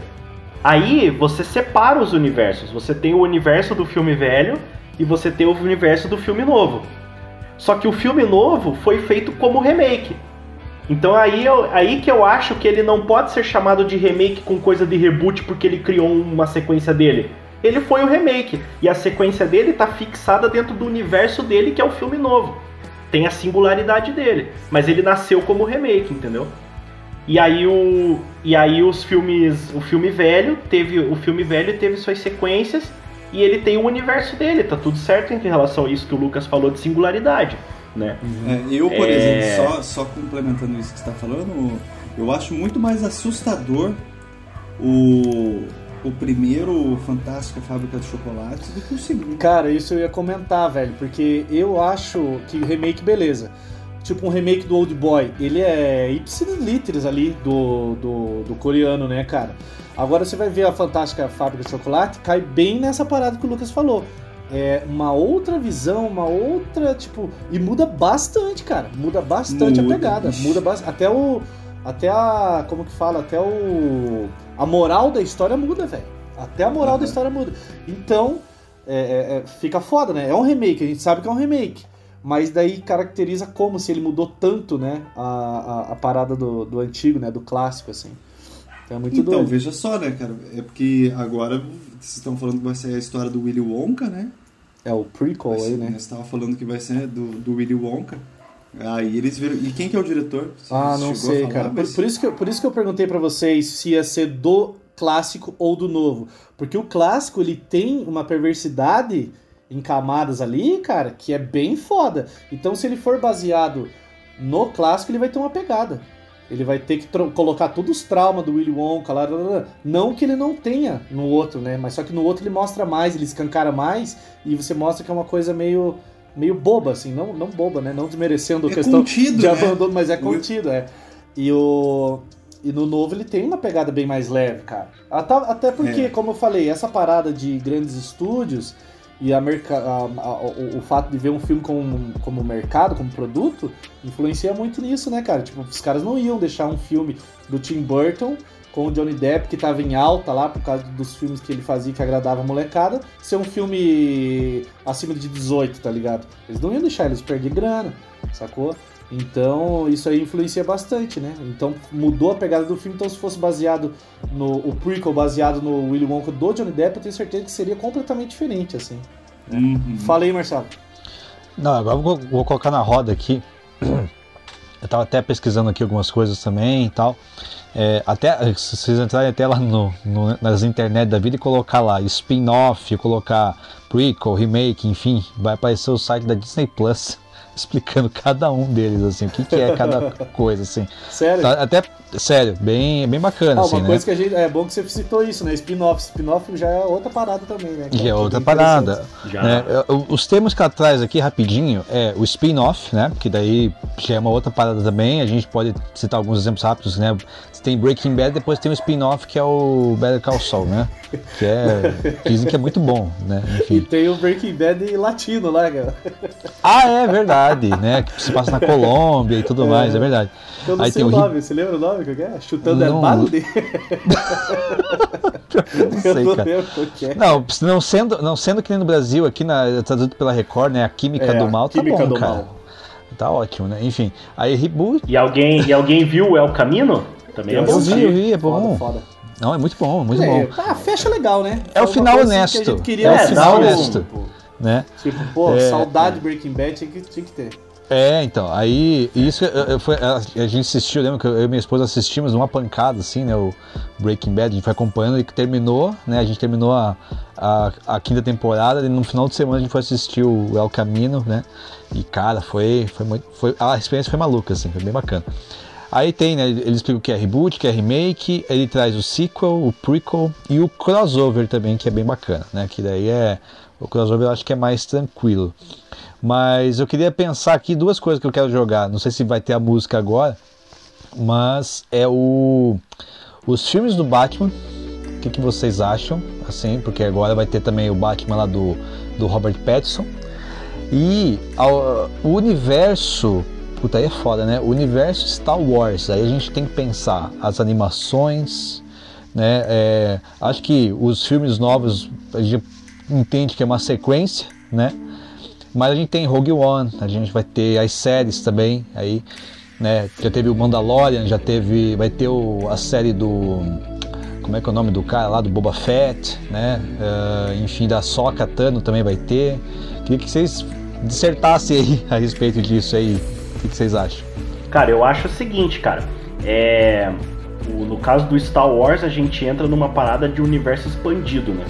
Aí você separa os universos, você tem o universo do filme velho e você tem o universo do filme novo. Só que o filme novo foi feito como remake. Então aí, eu, aí que eu acho que ele não pode ser chamado de remake com coisa de reboot porque ele criou uma sequência dele. Ele foi o remake e a sequência dele tá fixada dentro do universo dele que é o filme novo. Tem a singularidade dele, mas ele nasceu como remake, entendeu? E aí o e aí os filmes, o filme velho teve o filme velho teve suas sequências e ele tem o universo dele, tá tudo certo em relação a isso que o Lucas falou de singularidade, né? É, eu, por É. exemplo, só, só complementando isso que você está falando, eu acho muito mais assustador o, o primeiro Fantástica Fábrica de Chocolates do que o segundo. Cara, isso eu ia comentar, velho, porque eu acho que o remake, beleza. Tipo um remake do Old Boy, ele é ipsis literis ali do, do, do coreano, né, cara? Agora você vai ver a Fantástica Fábrica de Chocolate, cai bem nessa parada que o Lucas falou. É uma outra visão, uma outra, tipo. E muda bastante, cara. Muda bastante Muda, a pegada. Muda bastante. Até o. Até a. Como que fala? Até o. A moral da história muda, velho. Até a moral da Uhum. história muda. Então, é, é, é, fica foda, né? É um remake, a gente sabe que é um remake. Mas daí caracteriza como se ele mudou tanto, né? A, a, a parada do, do antigo, né? Do clássico, assim. Então é muito Então, doido. veja só, né, cara? É porque agora vocês estão falando que vai ser a história do Willy Wonka, né? É o prequel ser- aí, né? Você estava falando que vai ser do, do Willy Wonka. Aí eles viram. E quem que é o diretor? Você Ah, não sei, cara. Por, por isso que, eu- por isso que eu perguntei pra vocês se ia ser do clássico ou do novo. Porque o clássico, ele tem uma perversidade em camadas ali, cara, que é bem foda. Então, se ele for baseado no clássico, ele vai ter uma pegada. Ele vai ter que colocar todos os traumas do Willy Wonka lá, lá, lá. Não que ele não tenha no outro, né? Mas só que no outro ele mostra mais, ele escancara mais e você mostra que é uma coisa meio meio boba, assim, não, não boba, né? Não desmerecendo a É questão contido, de né? abandono, mas é contido, é. E o e no novo ele tem uma pegada bem mais leve, cara. Até, até porque, É. como eu falei, essa parada de grandes estúdios e a merca, a- a- o, o fato de ver um filme como, como mercado, como produto, influencia muito nisso, né, cara? Tipo, os caras não iam deixar um filme do Tim Burton com o Johnny Depp, que tava em alta lá por causa dos filmes que ele fazia que agradava a molecada, ser um filme acima de 18, tá ligado? Eles não iam deixar eles perder grana, sacou? Então, isso aí influencia bastante, né? Então, mudou a pegada do filme. Então, se fosse baseado no o prequel, baseado no Willy Wonka do Johnny Depp, eu tenho certeza que seria completamente diferente, assim. Né? Uhum. Fala aí, Marcelo. Não, agora eu vou, vou colocar na roda aqui. Eu tava até pesquisando aqui algumas coisas também e tal. É, até se vocês entrarem até lá no, no, nas internet da vida e colocar lá spin-off, colocar prequel, remake, enfim, vai aparecer o site da Disney Plus explicando cada um deles, assim, o que, que é cada coisa, assim. Sério? Tá- Até, sério, bem, bem bacana, Ah, assim, uma né? coisa que a gente. É bom que você citou isso, né? Spin-off. Spin-off já é outra parada também, né? E é Que outra parada. Já. né? Os termos que ela traz aqui rapidinho é o spin-off, né? Que daí já é uma outra parada também. A gente pode citar alguns exemplos rápidos, né? Você tem Breaking Bad, depois tem o spin-off que é o Better Call Saul, né? Que é. Dizem que é muito bom, né? E Enfim. tem o Breaking Bad latino lá, cara. Ah, é verdade, né? Que se passa na Colômbia e tudo mais, é verdade. Eu não Aí sei tem o nome, você lembra o nome? Que é? Chutando Não. é balde? Não sei, não cara. é. Não, não sendo, não sendo que nem no Brasil, aqui na, traduzido pela Record, né? A Química É, do Mal, tá Química bom, do cara. Mal. Tá ótimo, né? Enfim, aí reboot. E alguém, e alguém viu o El Camino? Também é bom. Eu vi, eu vi, é bom. Foda, foda. Não, é muito bom, muito É, bom. Ah, fecha legal, né? É o Foi final honesto. que É o final um- honesto. Né? Tipo, pô, É, saudade de Breaking Bad tinha que, tinha que ter. É, então, aí isso eu- eu- foi, a, a gente assistiu, lembra que eu e minha esposa assistimos numa pancada, assim, né? O Breaking Bad, a gente foi acompanhando e que terminou, né? A gente terminou a, a, a quinta temporada e no final de semana a gente foi assistir o El Camino, né? E cara, foi, foi muito. Foi, a experiência foi maluca, assim, foi bem bacana. Aí tem, né? Ele explica o que é reboot, o que é remake, ele traz o sequel, o prequel e o crossover também, que é bem bacana, né? Que daí é. O crossover eu acho que é mais tranquilo. Mas eu queria pensar aqui duas coisas que eu quero jogar. Não sei se vai ter a música agora, mas é o os filmes do Batman. O que, que vocês acham? Assim, porque agora vai ter também o Batman lá do, do Robert Pattinson. E o universo. Puta, aí é foda, né? O universo Star Wars. Aí a gente tem que pensar as animações, né? É, acho que os filmes novos a gente entende que é uma sequência, né? Mas a gente tem Rogue One, a gente vai ter as séries também aí, né? Já teve o Mandalorian, já teve, vai ter o, a série do como é que é o nome do cara lá do Boba Fett, né? Ah, enfim, da Soca Tano também vai ter. Queria que vocês dissertassem aí a respeito disso aí. O que, que vocês acham? Cara, eu acho o seguinte, cara. É. no caso do Star Wars, a gente entra numa parada de universo expandido, né?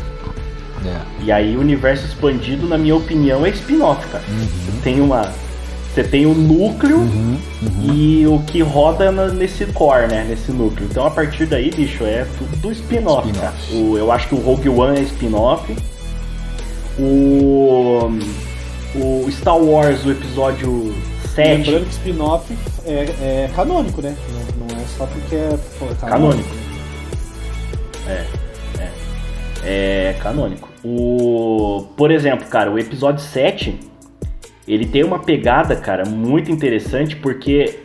É. E aí, o universo expandido, na minha opinião, é spin-off, cara. Você tem uma. Você tem o núcleo Uhum, e o que roda na- nesse core, né? Nesse núcleo. Então, a partir daí, bicho, é tudo spin-off, Spin-off. cara. O- eu acho que o Rogue One é spin-off. O. O Star Wars, o episódio 7. Lembrando que spin-off é, é canônico, né? Não, não é só porque é pô, Canônico. É, é. É canônico. O, por exemplo, cara, o episódio 7, ele tem uma pegada, cara, muito interessante porque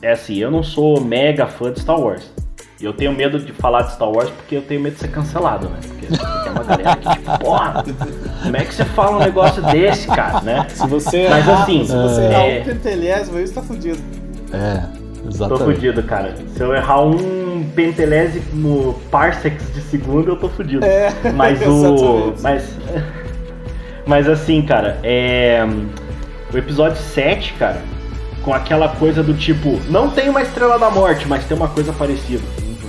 é assim, eu não sou mega fã de Star Wars. E eu tenho medo de falar de Star Wars porque eu tenho medo de ser cancelado, né? Porque tem uma galera que, tipo, porra, como é que você fala um negócio desse, cara, né? Se você Mas errar, assim, se você errar é- um pentelésimo, aí você tá fudido. É, Tô exatamente. fudido, cara. Se eu errar um pentelese no parsecs de segundo, eu tô fudido. É, Mas o. Mas. Mas assim, cara, é. O episódio 7, cara, com aquela coisa do tipo, não tem uma estrela da morte, mas tem uma coisa parecida,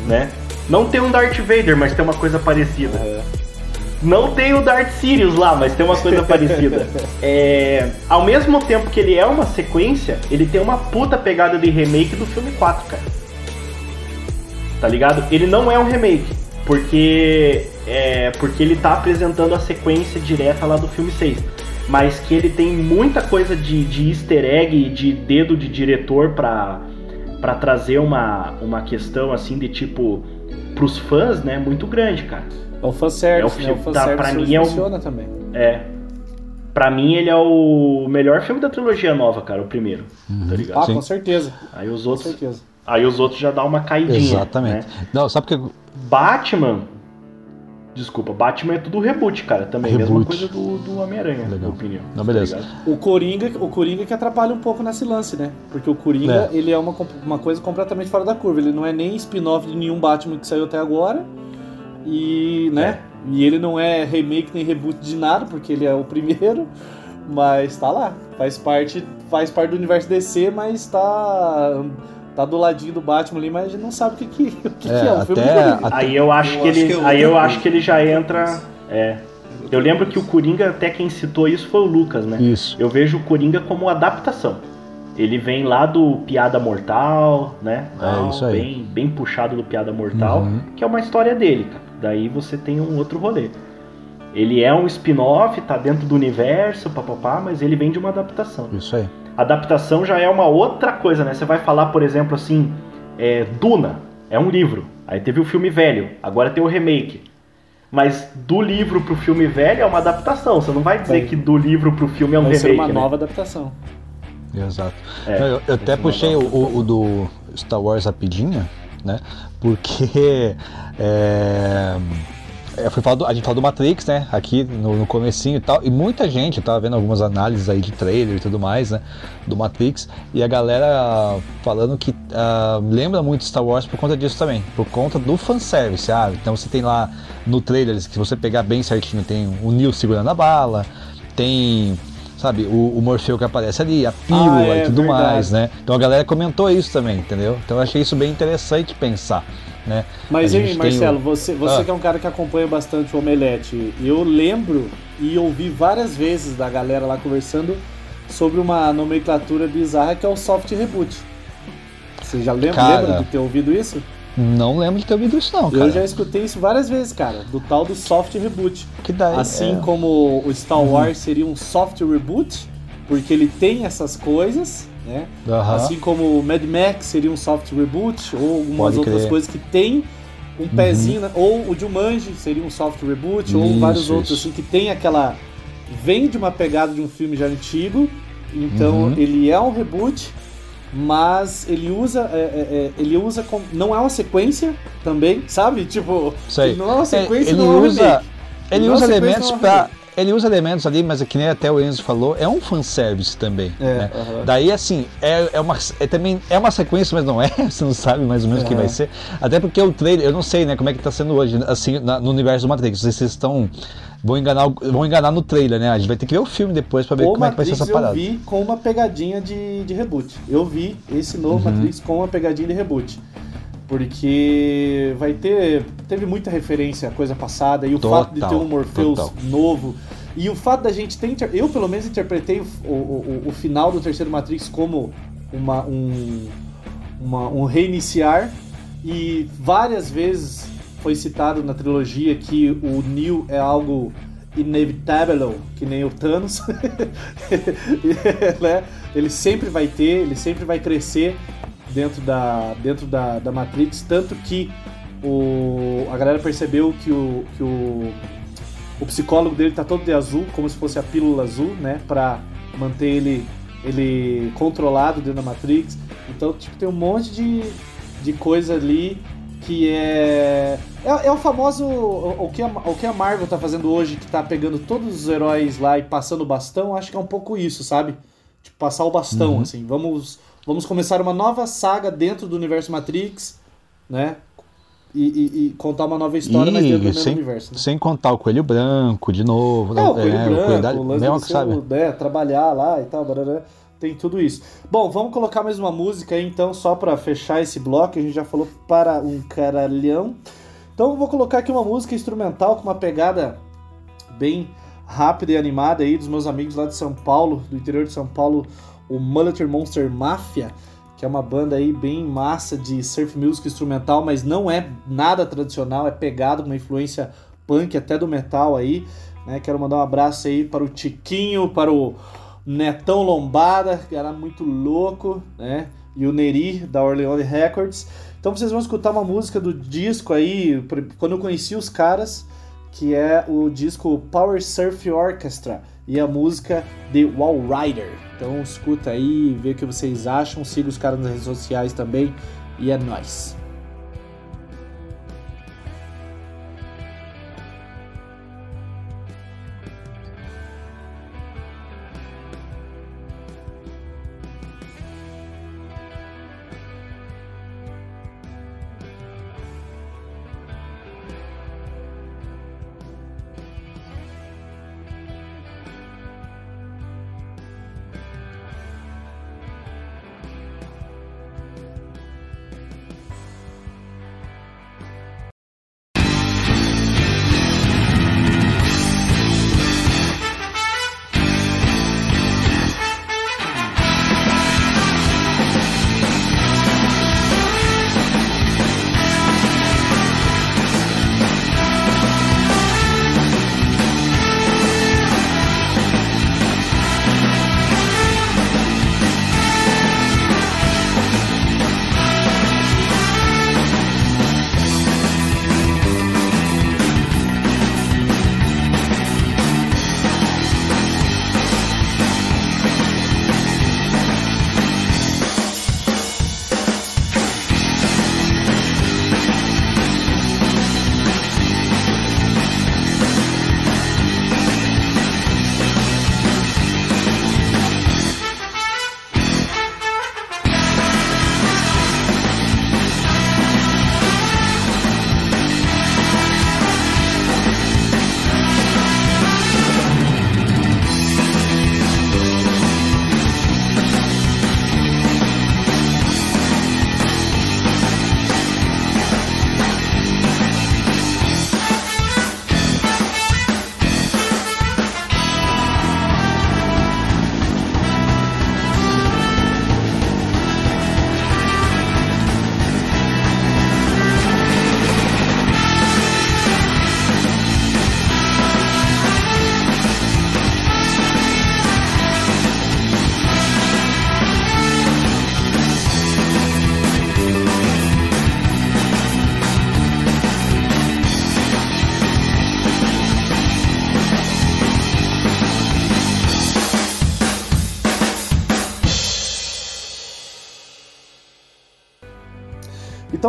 né? Não tem um Darth Vader, mas tem uma coisa parecida. Não tem o Darth Sirius lá, mas tem uma coisa parecida. É, ao mesmo tempo que ele é uma sequência, ele tem uma puta pegada de remake do filme 4, cara. Tá ligado? Ele não é um remake, porque é porque ele tá apresentando a sequência direta lá do filme 6. Mas que ele tem muita coisa de, de easter egg e de dedo de diretor pra, pra trazer uma, uma questão assim de tipo pros fãs, né, muito grande, cara. É o fanservice, É o né? filme- O fanservice tá, pra mim é o- funciona também. É. Pra mim, ele é o melhor filme da trilogia nova, cara, o primeiro. Tá ligado? Ah, Sim. com certeza. Aí os Com outros. certeza. Aí os outros já dá uma caidinha. Exatamente. Né? Não, sabe porque. Batman. Desculpa, Batman é tudo reboot, cara. Também. Mesma coisa do, do Homem-Aranha, na Legal. minha opinião. Não, beleza. Tá? O Coringa, o Coringa que atrapalha um pouco nesse lance, né? Porque o Coringa, É. ele é uma, uma coisa completamente fora da curva. Ele não é nem spin-off de nenhum Batman que saiu até agora. E, né? E ele não é remake nem reboot de nada, porque ele é o primeiro. Mas tá lá. Faz parte, faz parte do universo DC, mas tá tá do ladinho do Batman ali, mas a gente não sabe o que que, o que, que É, é. O filme do até- Coringa. Aí eu acho Eu que acho ele, que é aí eu acho que ele já entra. É. Eu lembro que o Coringa, até quem citou isso foi o Lucas, né? Isso. Eu vejo o Coringa como adaptação. Ele vem lá do Piada Mortal, né? É, isso aí. Bem, bem puxado do Piada Mortal, Uhum. que é uma história dele, cara. Daí você tem um outro rolê. Ele é um spin-off, tá dentro do universo, papapá, mas ele vem de uma adaptação. Isso aí. Adaptação já é uma outra coisa, né? Você vai falar, por exemplo, assim, é, Duna é um livro. Aí teve o filme velho, agora tem o remake. Mas do livro pro filme velho é uma adaptação. Você não vai dizer Vai. que do livro pro filme é um Vai ser remake, uma né? nova adaptação. Exato. É, eu, eu até esse puxei o- o do Star Wars rapidinho, né? Porque é, é, falado- a gente falou do Matrix, né? Aqui no, no comecinho e tal. E muita gente, eu tava vendo algumas análises aí de trailer e tudo mais, né? Do Matrix. E a galera falando que ah, lembra muito Star Wars por conta disso também. Por conta do fanservice. Ah, então você tem lá no trailer, se você pegar bem certinho, tem o Neo segurando a bala, tem... Sabe, o, o Morfeu que aparece ali, a pílula Ah, é, e tudo verdade. mais, né? Então a galera comentou isso também, entendeu? Então eu achei isso bem interessante pensar, né? Mas, A hein, gente Marcelo, você, você Ah. que é um cara que acompanha bastante o Omelete, eu lembro e ouvi várias vezes da galera lá conversando sobre uma nomenclatura bizarra que é o soft reboot. Você já lembra, Cara, lembra de ter ouvido isso? Não lembro de ter ouvido isso não, cara. Eu já escutei isso várias vezes, cara, do tal do soft reboot. Que daí, Assim é, Uhum. como o Star Wars seria um soft reboot, porque ele tem essas coisas, né? aham. Assim como o Mad Max seria um soft reboot, ou algumas outras. Uhum. coisas que tem um pezinho, né? ou o Jumanji seria um soft reboot, ou Isso, vários outros isso. assim que tem aquela vem de uma pegada de um filme já antigo, então Uhum. ele é um reboot, mas ele usa é, é, é, ele usa com, não é uma sequência também, sabe? Tipo, ele não é uma É, sequência, ele não é um usa, remake. ele Não é usa uma sequência, elementos não é. Ele usa elementos ali, mas é que nem até o Enzo falou, é um fanservice também. É, né? Daí, assim, é, é, uma, é também é uma sequência, mas não é, você não sabe mais ou menos o que vai ser. Até porque o trailer, eu não sei, né, como é que tá sendo hoje, assim, na- no universo do Matrix. Não sei se vocês estão. Vão enganar, vão enganar no trailer, né? A gente vai ter que ver o filme depois pra ver O como é que vai ser Matrix essa eu parada. vi com uma pegadinha de, de reboot. Eu vi esse novo Uhum. Matrix com uma pegadinha de reboot. Porque vai ter. Teve muita referência à coisa passada e o Total, fato de ter um Morpheus total. novo. E o fato da gente ter. inter- Eu, pelo menos, interpretei o, o, o- o final do terceiro Matrix como uma, um, uma- um reiniciar. E várias vezes foi citado na trilogia que o Neo é algo inevitável, que nem o Thanos. né? Ele sempre vai ter, ele sempre vai crescer dentro da, dentro da, da Matrix, tanto que o, a galera percebeu que o, que o, o psicólogo dele tá todo de azul, como se fosse a pílula azul, né? Pra manter ele, ele controlado dentro da Matrix. Então, tipo, tem um monte de, de coisa ali que é. É, é o famoso. O, o que a, o que a Marvel tá fazendo hoje, que tá pegando todos os heróis lá e passando o bastão, acho que é um pouco isso, sabe? Tipo, passar o bastão, Uhum. assim. Vamos, vamos começar uma nova saga dentro do universo Matrix, né? E, e- e contar uma nova história, mas dentro do E mesmo sem, universo. Né? sem contar o coelho branco de novo. É, o coelho é, branco, coelho da- o lance ser sabe. o- né, trabalhar lá e tal, barará, tem tudo isso. Bom, vamos colocar mais uma música aí, então, só pra fechar esse bloco, a gente já falou para um caralhão. Então eu vou colocar aqui uma música instrumental com uma pegada bem rápida e animada aí dos meus amigos lá de São Paulo, do interior de São Paulo, o Molitor Monster Mafia, que é uma banda aí bem massa de surf music instrumental, mas não é nada tradicional, é pegado com uma influência punk até do metal aí, né? Quero mandar um abraço aí para o Tiquinho, para o Netão Lombada, que era muito louco, né? E o Neri da Orleone Records. Então vocês vão escutar uma música do disco aí, quando eu conheci os caras, que é o disco Power Surf Orchestra e a música The Wall Rider. Então escuta aí, vê o que vocês acham, siga os caras nas redes sociais também, E é nóis.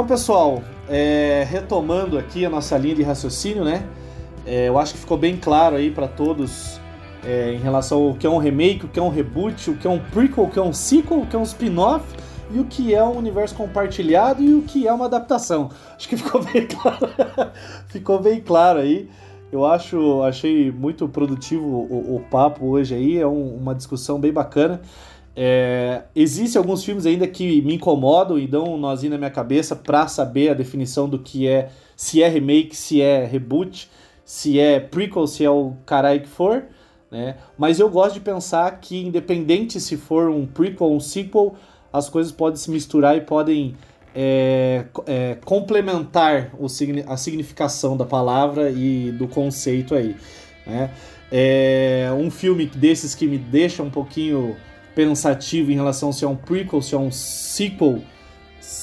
Então, pessoal, é, retomando aqui a nossa linha de raciocínio, né? É, eu acho que ficou bem claro aí para todos é, em relação ao que é um remake, o que é um reboot, o que é um prequel, o que é um sequel, o que é um spin-off e o que é um universo compartilhado e o que é uma adaptação. Acho que ficou bem claro. ficou bem claro aí. Eu acho, achei muito produtivo o, o papo hoje aí, é um, uma discussão bem bacana. É, Existem alguns filmes ainda que me incomodam e dão um nozinho na minha cabeça para saber a definição do que é, se é remake, se é reboot, se é prequel, se é o caralho que for. Né? Mas eu gosto de pensar que, independente se for um prequel ou um sequel, as coisas podem se misturar e podem é, é, complementar o, a significação da palavra e do conceito aí. Né? É um filme desses que me deixa um pouquinho pensativo em relação se é um prequel, se é um sequel.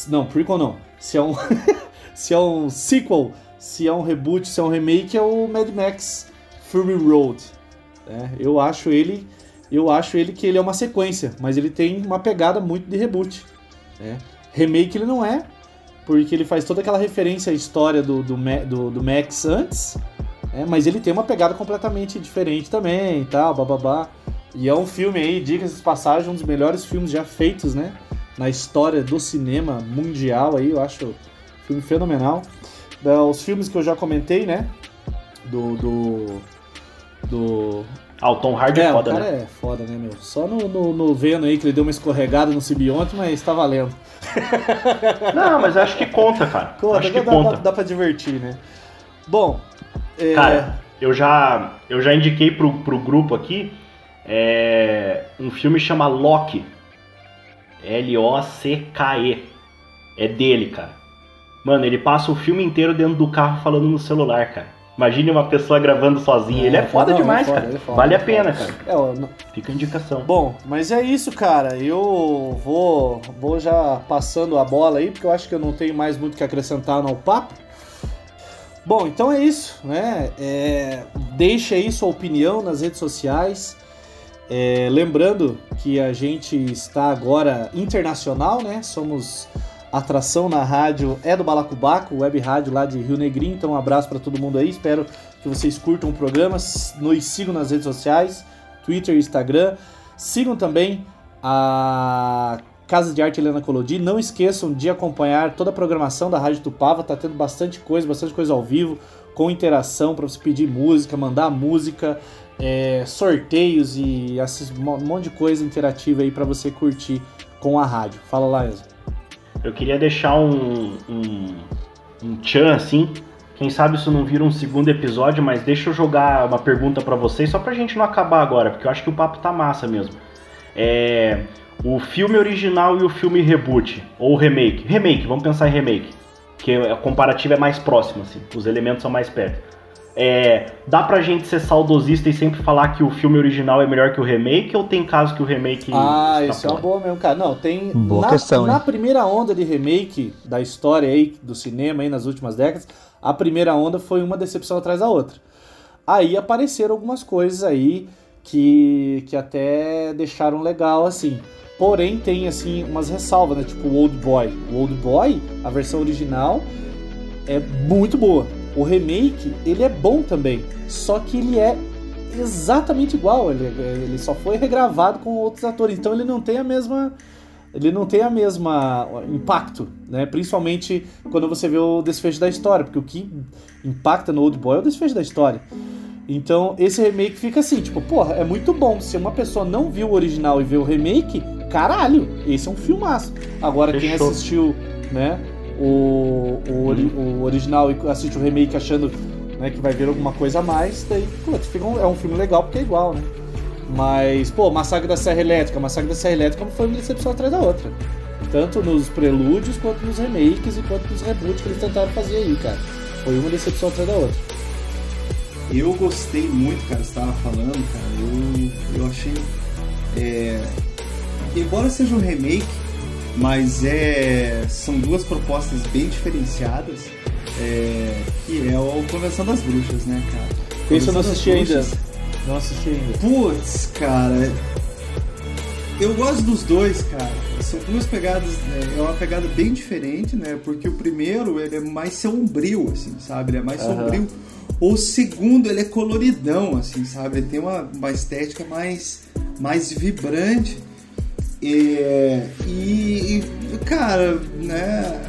Não, prequel não. Se é um, se é um sequel, se é um reboot, se é um remake, é o Mad Max Fury Road. É, eu acho ele. Eu acho ele que ele é uma sequência, mas ele tem uma pegada muito de reboot. Né? Remake ele não é, porque ele faz toda aquela referência à história do, do, do, do Max antes, é, mas ele tem uma pegada completamente diferente também e tal, bababá. E é um filme aí, dicas de passagem, um dos melhores filmes já feitos, né? Na história do cinema mundial aí, eu acho um filme fenomenal. Os filmes que eu já comentei, né? Do. do. do... Ah, o Tom Hardy é, é foda, o cara né? é foda, né, meu? Só no, no, no Venom aí que ele deu uma escorregada no Sibionte, mas tá valendo. Não, mas acho que conta, cara. Conta, acho que dá, conta. Dá, dá pra divertir, né? Bom. É... Cara, eu já, eu já indiquei pro, pro grupo aqui é, um filme chama Loki. L-O-C-K-E. É dele, cara. Mano, ele passa o filme inteiro dentro do carro falando no celular, cara. Imagine uma pessoa gravando sozinha. É, ele é foda não, demais, é foda, cara. É foda, vale a pena, cara. É, não... Fica a indicação. Bom, mas é isso, cara. Eu vou, vou já passando a bola aí, porque eu acho que eu não tenho mais muito que acrescentar no papo. Bom, então é isso, né? É, deixe aí sua opinião nas redes sociais. É, lembrando que a gente está agora internacional, né? Somos atração na rádio é do Balacubaco, web rádio lá de Rio Negrinho. Então, um abraço para todo mundo aí. Espero que vocês curtam o programa. Nos sigam nas redes sociais, Twitter e Instagram. Sigam também a Casa de Arte Helena Colodi. Não esqueçam de acompanhar toda a programação da Rádio Tupava. Tá tendo bastante coisa, bastante coisa ao vivo, com interação para você pedir música, mandar música, é, sorteios e um monte de coisa interativa aí para você curtir com a rádio. Fala lá, Enzo. Eu queria deixar um, um, um tchan assim. Quem sabe isso não vira um segundo episódio, mas deixa eu jogar uma pergunta para vocês, só pra gente não acabar agora, porque eu acho que o papo tá massa mesmo. É, o filme original e o filme reboot, ou remake. Remake, vamos pensar em remake. Que a comparativa é mais próxima, assim, os elementos são mais perto. É, dá pra gente ser saudosista e sempre falar que o filme original é melhor que o remake ou tem caso que o remake. Ah, isso é uma boa mesmo, cara. Não, tem. Boa na, questão, na hein? primeira onda de remake da história aí, do cinema aí nas últimas décadas, a primeira onda foi uma decepção atrás da outra. Aí apareceram algumas coisas aí que, que até deixaram legal assim. Porém, tem assim umas ressalvas, né? Tipo o Old Boy. O Old Boy, a versão original, é muito boa. O remake, ele é bom também, só que ele é exatamente igual, ele, ele só foi regravado com outros atores, então ele não tem a mesma ele não tem a mesma impacto, né? Principalmente quando você vê o desfecho da história, porque o que impacta no Old Boy é o desfecho da história. Então esse remake fica assim, tipo, porra, é muito bom. Se uma pessoa não viu o original e vê o remake, caralho, esse é um filmaço. Agora quem Fechou. assistiu, né, o, o, o original e assiste o remake achando né, que vai ver alguma coisa a mais, daí, fica um- é um filme legal porque é igual, né? Mas, pô, Massacre da Serra Elétrica, Massacre da Serra Elétrica foi uma decepção atrás da outra. Tanto nos prelúdios, quanto nos remakes e quanto nos reboots que eles tentaram fazer aí, cara. Foi uma decepção atrás da outra. Eu gostei muito, cara, você estava falando, cara. Eu, eu achei. é, embora seja um remake, mas é, são duas propostas bem diferenciadas. é, que é o Convenção das Bruxas, né, cara? Esse eu não Convenção assisti ainda. Não assisti ainda. Putz, cara. Eu gosto dos dois, cara. São duas pegadas, né, é uma pegada bem diferente, né? Porque o primeiro, ele é mais sombrio, assim, sabe? Ele é mais Aham. sombrio. O segundo, ele é coloridão, assim, sabe? Ele tem uma, uma estética mais, mais vibrante. E, e, e, cara, né?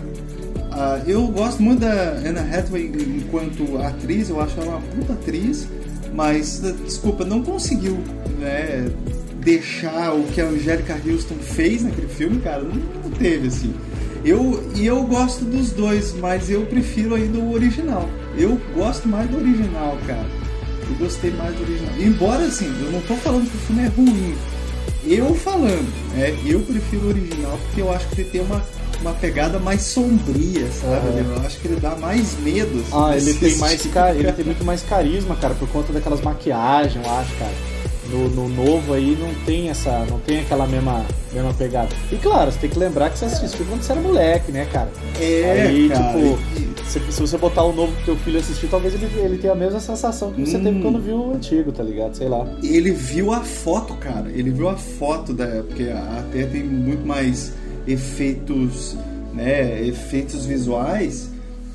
eu gosto muito da Anna Hathaway enquanto atriz, eu acho ela uma puta atriz, mas, desculpa, não conseguiu, né? Deixar o que a Angélica Houston fez naquele filme, cara, não, não teve, assim. Eu, e eu gosto dos dois, mas eu prefiro ainda o original. Eu gosto mais do original, cara. Eu gostei mais do original. Embora, assim, eu não tô falando que o filme é ruim. Eu falando, né? Eu prefiro o original porque eu acho que ele tem uma, uma pegada mais sombria, sabe? Aham. Eu acho que ele dá mais medo. assim, Ah, ele nesse tem mais tipo, ca- ele tem muito mais carisma, cara, por conta daquelas maquiagens, eu acho, cara. No, no novo aí não tem essa, não tem aquela mesma, mesma pegada. E claro, você tem que lembrar que você assistiu quando você era moleque, né, cara? É, Aí, cara. tipo, Se, se você botar o novo pro teu filho assistir, talvez ele, ele tenha a mesma sensação que você Hum. teve quando viu o antigo, tá ligado? Sei lá. ele viu a foto, cara. Ele viu a foto da. Porque até tem muito mais efeitos, né? Efeitos visuais.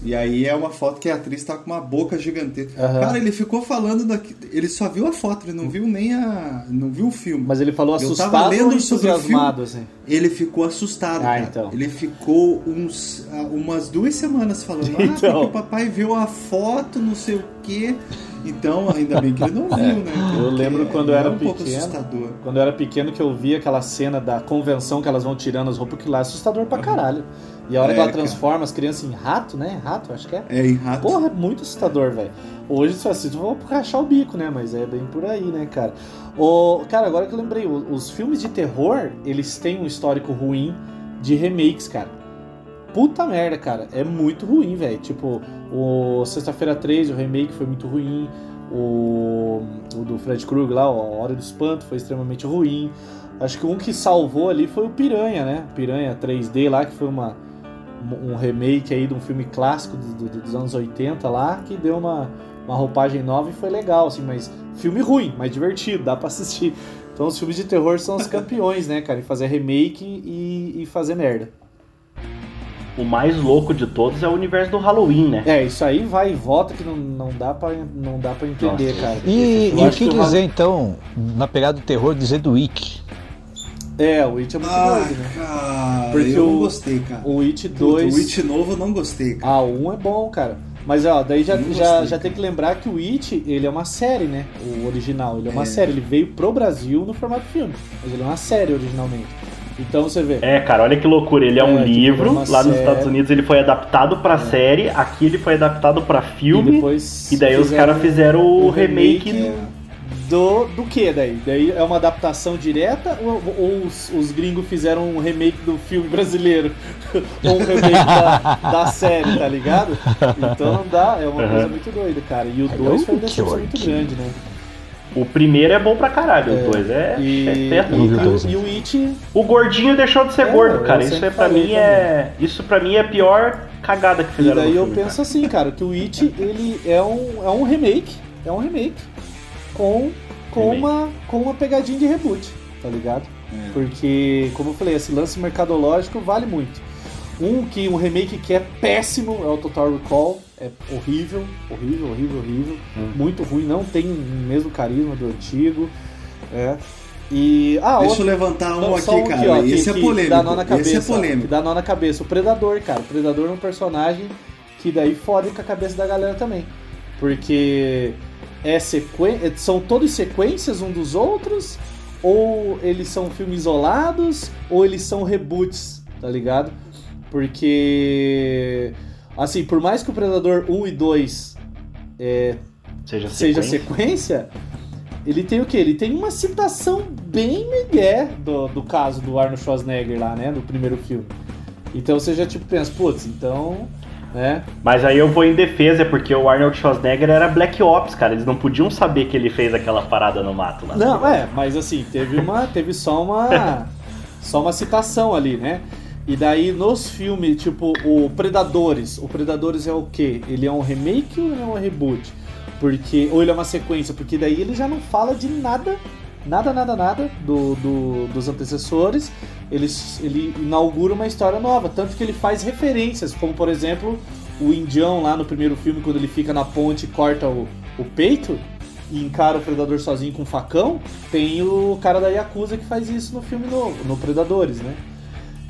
E aí é uma foto que a atriz tá com uma boca gigantesca. Aham. Cara, ele ficou falando daqui. Ele só viu a foto, ele não viu nem a. não viu o filme. Mas ele falou Eu tava assustado lendo sobre o entusiasmado, assim? Ele ficou assustado, Ah, então. Ele ficou uns, ah, umas duas semanas falando, ah, Então. porque o papai viu a foto, não sei o quê. Então, ainda bem que ele não viu, né? É. Eu Porque lembro quando eu é era um pouco pequeno. assustador. Quando eu era pequeno que eu via aquela cena da convenção que elas vão tirando as roupas, que lá é assustador pra caralho. E a hora É, que ela cara. transforma as crianças em rato, né? Rato, acho que é. É, em rato. Porra, é muito assustador, velho. Hoje, se eu assisto, vou rachar o bico, né? Mas é bem por aí, né, cara? O, cara, agora que eu lembrei, os filmes de terror, eles têm um histórico ruim de remakes, cara. Puta merda, cara. É muito ruim, velho. Tipo, o Sexta-feira 13, o remake foi muito ruim. O, o do Fred Krueger lá, A Hora do Espanto, foi extremamente ruim. Acho que um que salvou ali foi o Piranha, né? Piranha 3D lá, que foi uma, um remake aí de um filme clássico do- do- dos anos 80 lá, que deu uma, uma roupagem nova e foi legal, assim, mas filme ruim, mas divertido, dá pra assistir. Então os filmes de terror são os campeões, né, cara, em fazer remake e, e fazer merda. o mais louco de todos é o universo do Halloween, né? É, isso aí vai e volta que não, não, dá, pra, não dá pra entender, Nossa. cara. E, e o que o dizer então, na pegada do terror, dizer do It? É, o It é muito Ah, doido, né? cara, Porque eu não o- gostei, cara. O It Puta, 2. O It novo eu não gostei, cara. Ah, o 1 é bom, cara. Mas ó, daí já, Não já, gostei, já tem que lembrar que o It, ele é uma série, né? O original, ele é uma É. série. Ele veio pro Brasil no formato filme. Mas ele é uma série originalmente. Então você vê. É, cara, olha que loucura. Ele é, um É, tipo, livro, uma lá nos série. Estados Unidos ele foi adaptado pra série, aqui ele foi adaptado pra filme, e, depois daí os caras fizeram o, o remake. remake, Do, do que daí? Daí é uma adaptação direta ou, ou os, os gringos fizeram um remake do filme brasileiro? ou um remake da, da série, tá ligado? Então não dá, é uma Uhum. coisa muito doida, cara. E o Aí 2 eu foi uma decepção muito grande, né? O primeiro é bom pra caralho, É, o dois é, E, é e, o e dois, o- e o It O gordinho deixou de ser É, gordo, cara. Isso é pra mim é. Isso pra mim é a pior cagada que E fizeram. daí no eu filme, penso assim, cara, que o It ele é um, é um remake, é um remake com, com. Uma, com uma pegadinha de reboot, tá ligado? Porque, como eu falei, esse lance mercadológico vale muito. Um que um remake que é péssimo é o Total Recall, é horrível, horrível, horrível, horrível, Hum. muito ruim, não tem o mesmo carisma do antigo, é. E ah, Deixa outro- eu levantar um aqui, cara. ó, esse que- é que polêmico. Dá nó na cabeça, esse é ó, polêmico. que dá nó na cabeça. O Predador, cara. O Predador é um personagem que daí fode com a cabeça da galera também. Porque é sequen... são todos sequências um dos outros, ou eles são filmes isolados, ou eles são reboots, tá ligado? Porque. Assim, por mais que o Predador 1 e 2 Seja, seja sequência. sequência, ele tem o quê? Ele tem uma citação bem migué do, do caso do Arnold Schwarzenegger lá, né? Do primeiro filme. Então você já tipo pensa, putz, então. Né? Mas aí eu vou em defesa, porque o Arnold Schwarzenegger era Black Ops, cara. Eles não podiam saber que ele fez aquela parada no mato lá. Não, é, mas assim, teve uma. Teve só uma. só uma citação ali, né? E daí nos filmes, tipo, o Predadores. O Predadores é o quê? Ele é um remake ou ele é um reboot? Porque. Ou ele é uma sequência? Porque daí ele já não fala de nada. Nada, nada, nada do, do- dos antecessores. Ele, ele inaugura uma história nova. Tanto que ele faz referências, como por exemplo, o Indião lá no primeiro filme, quando ele fica na ponte e corta o, o peito e encara o Predador sozinho com um facão, tem o cara da Yakuza que faz isso no filme novo, no Predadores, né?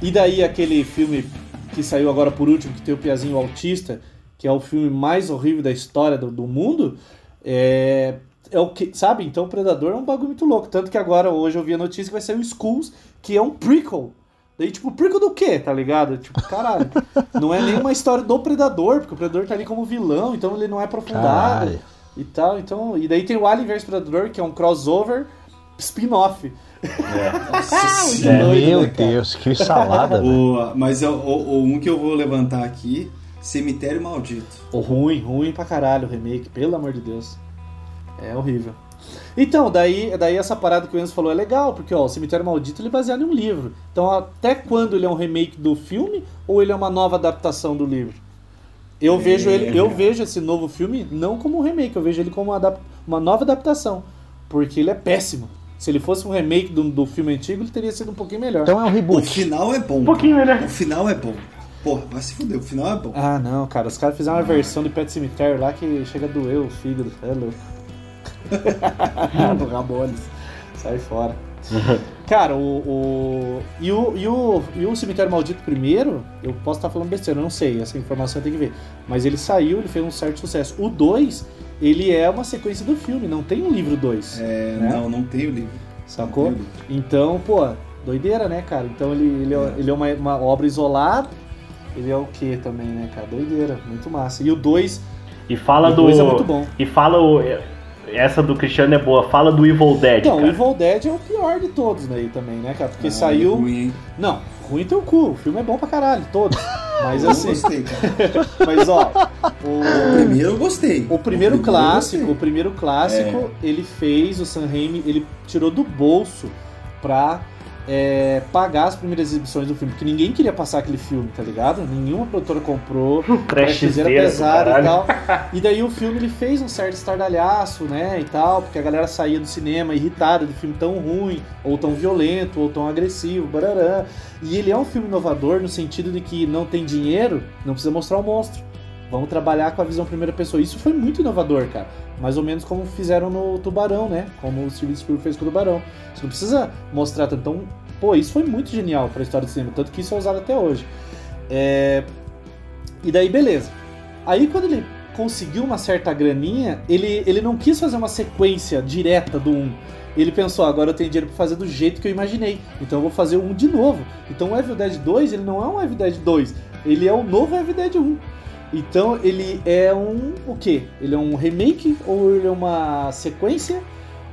E daí aquele filme que saiu agora por último, que tem o Piazinho Autista, que é o filme mais horrível da história do, do mundo, é, é o que, sabe? Então o Predador é um bagulho muito louco. Tanto que agora, hoje eu vi a notícia que vai sair o Skulls, que é um prequel. Daí, tipo, prequel do quê, tá ligado? Tipo, caralho. não é nem uma história do Predador, porque o Predador tá ali como vilão, então ele não é aprofundado Caralho. e tal. Então, e daí tem o Alien vs Predador, que é um crossover spin-off. Nossa É, senhora. doido, Meu né? Deus, que salada. O- mas é o, o- o um que eu vou levantar aqui, Cemitério Maldito. Oh, ruim, ruim pra caralho o remake, pelo amor de Deus. É horrível. Então, daí, daí essa parada que o Enzo falou é legal, porque ó, o Cemitério Maldito ele é baseado em um livro. Então, até quando ele é um remake do filme ou ele é uma nova adaptação do livro? Eu É, vejo ele, eu vejo esse novo filme não como um remake, eu vejo ele como uma, uma nova adaptação, porque ele é péssimo. Se ele fosse um remake do, do filme antigo, ele teria sido um pouquinho melhor. Então é um O reboot. final é bom. Um pouquinho, né? O final é bom. Porra, vai se fuder, o final é bom. Ah, não, cara. Os caras fizeram uma versão de Pet Cemetery lá que chega a doer o fígado. É louco. Do Ramones. Sai fora. Cara, o. o e, o, e, o, e o Cemitério Maldito primeiro, eu posso estar falando besteira, eu não sei, essa informação tenho que ver. Mas ele saiu, ele fez um certo sucesso. O 2, ele é uma sequência do filme, não tem um livro 2. É, né? Não, não tem o livro. Sacou? Tem livro. Então, pô, doideira, né, cara? Então ele, ele, é, ele é uma, uma obra isolada. Ele é o que também, né, cara? Doideira, muito massa. E o 2, E fala o do. 2 é muito bom. E fala o. Essa do Cristiano é boa. Fala do Evil Dead. Então, o cara. Evil Dead é o pior de todos daí também, né, cara? Porque Ah, saiu. Ruim, hein? Não, ruim teu cu. O filme é bom pra caralho, todos. Mas Eu assim, não gostei, cara. mas ó, O o, primeiro eu gostei. o primeiro eu clássico, o primeiro clássico, ele fez, o Sam Raimi, ele tirou do bolso pra é, pagar as primeiras exibições do filme, porque ninguém queria passar aquele filme, tá ligado? Nenhuma produtora comprou, era do pesado e tal. E daí o filme ele fez um certo estardalhaço, né, e tal, porque a galera saía do cinema irritada do filme tão ruim, ou tão violento, ou tão agressivo, barará. E ele é um filme inovador no sentido de que não tem dinheiro, não precisa mostrar o monstro. Vamos trabalhar com a visão primeira pessoa. Isso foi muito inovador, cara. Mais ou menos como fizeram no Tubarão, né? Como o Steven Spielberg fez com o Tubarão. Você não precisa mostrar tanto. Então, pô, isso foi muito genial pra história do cinema. Tanto que isso é usado até hoje. É... E daí, beleza. Aí, quando ele conseguiu uma certa graninha, ele, ele não quis fazer uma sequência direta do 1. Ele pensou, agora eu tenho dinheiro pra fazer do jeito que eu imaginei. Então eu vou fazer o 1 de novo. Então o Evil Dead 2, ele não é um Evil Dead 2. Ele é o novo Evil Dead 1. Então ele é um. O quê? Ele é um remake? Ou ele é uma sequência?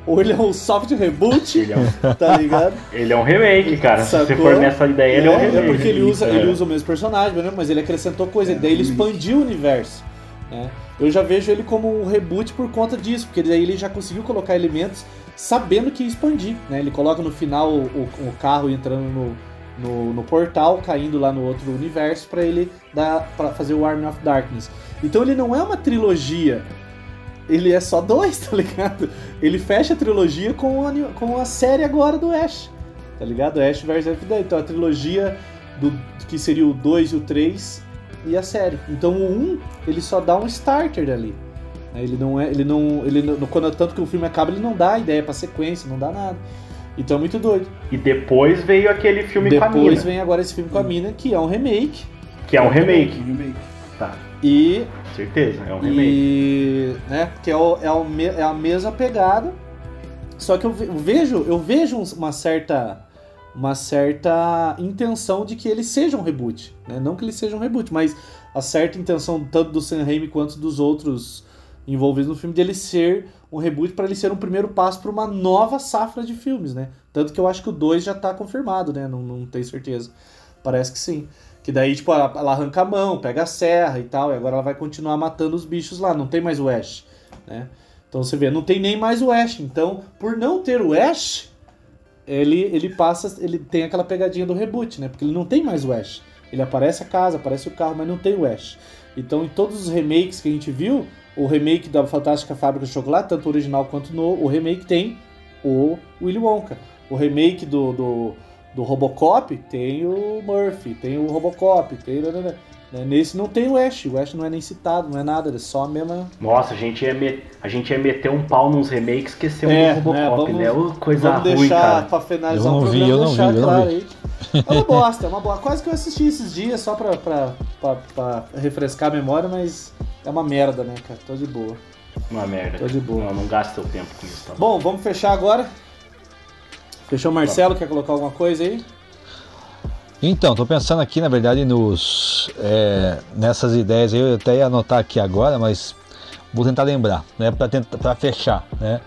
Ou ele é um soft reboot? Ele é um, Tá ligado? ele é um remake, cara. Se você Sacou? for nessa ideia, ele é um É, remake. é porque ele usa, É. ele usa o mesmo personagem, né? mas ele acrescentou coisa, daí ele expandiu o universo. né? Eu já vejo ele como um reboot por conta disso, porque daí ele já conseguiu colocar elementos sabendo que ia expandir. Né? Ele coloca no final o- o carro entrando no, no, no portal, caindo lá no outro universo para ele dar para fazer o Army of Darkness. Então ele não é uma trilogia. Ele é só dois, tá ligado? Ele fecha a trilogia com a, com a série agora do Ash tá ligado? Ash vs Evil. Então a trilogia do que seria o 2 e o 3 e a série. Então o 1, ele só dá um starter dali. né? Ele não é, ele não, ele não, quando tanto que o filme acaba, ele não dá ideia pra sequência, não dá nada. Então é muito doido. E depois veio aquele filme com a Depois mina, vem agora esse filme com a mina, que é um remake. que é um remake. Remake. Tá, E certeza, é um remake. E, né, que é, o- é, o é a mesma pegada. Só que eu ve- eu vejo, eu vejo uma certa uma certa intenção de que ele seja um reboot, né? Não que ele seja um reboot, mas a certa intenção tanto do Sam Raimi quanto dos outros envolvidos no filme dele ser um reboot para ele ser um primeiro passo para uma nova safra de filmes, né? Tanto que eu acho que o 2 já tá confirmado, né? Não, não tenho certeza. Parece que sim. Que daí, tipo, ela, ela arranca a mão, pega a serra e tal, e agora ela vai continuar matando os bichos lá, não tem mais o Ash, né? Então você vê, não tem nem mais o Ash. Então, por não ter o Ash, ele, ele passa, ele tem aquela pegadinha do reboot, né? Porque ele não tem mais o Ash. Ele aparece a casa, aparece o carro, mas não tem o Ash. Então, em todos os remakes que a gente viu, o remake da Fantástica Fábrica de Chocolate, tanto o original quanto no, o remake tem o Willy Wonka. O remake do, do, do Robocop tem o Murphy, tem o Robocop, tem. né? Nesse não tem o Ash, o Ash não é nem citado, não é nada, ele é só a mesma. Nossa, a gente, ia me- a gente ia meter um pau nos remakes, esquecemos É, do né, Robocop, vamos- né? Coisa Vamos ruim, deixar cara. pra finalizar o não vi, programa, eu não deixar vi, eu não claro vi. aí. É uma bosta, é uma bosta. Quase que eu assisti esses dias só pra, pra, pra, pra refrescar a memória, mas é uma merda, né, cara? Tô de boa. Uma merda. Tô de boa. Não, não gasta seu tempo com isso, tá bom? Bom, vamos fechar agora. Fechou o Marcelo, quer colocar alguma coisa aí? Então, tô pensando aqui, na verdade, nos é, nessas ideias. aí, Eu até ia anotar aqui agora, mas vou tentar lembrar, né, para fechar, né?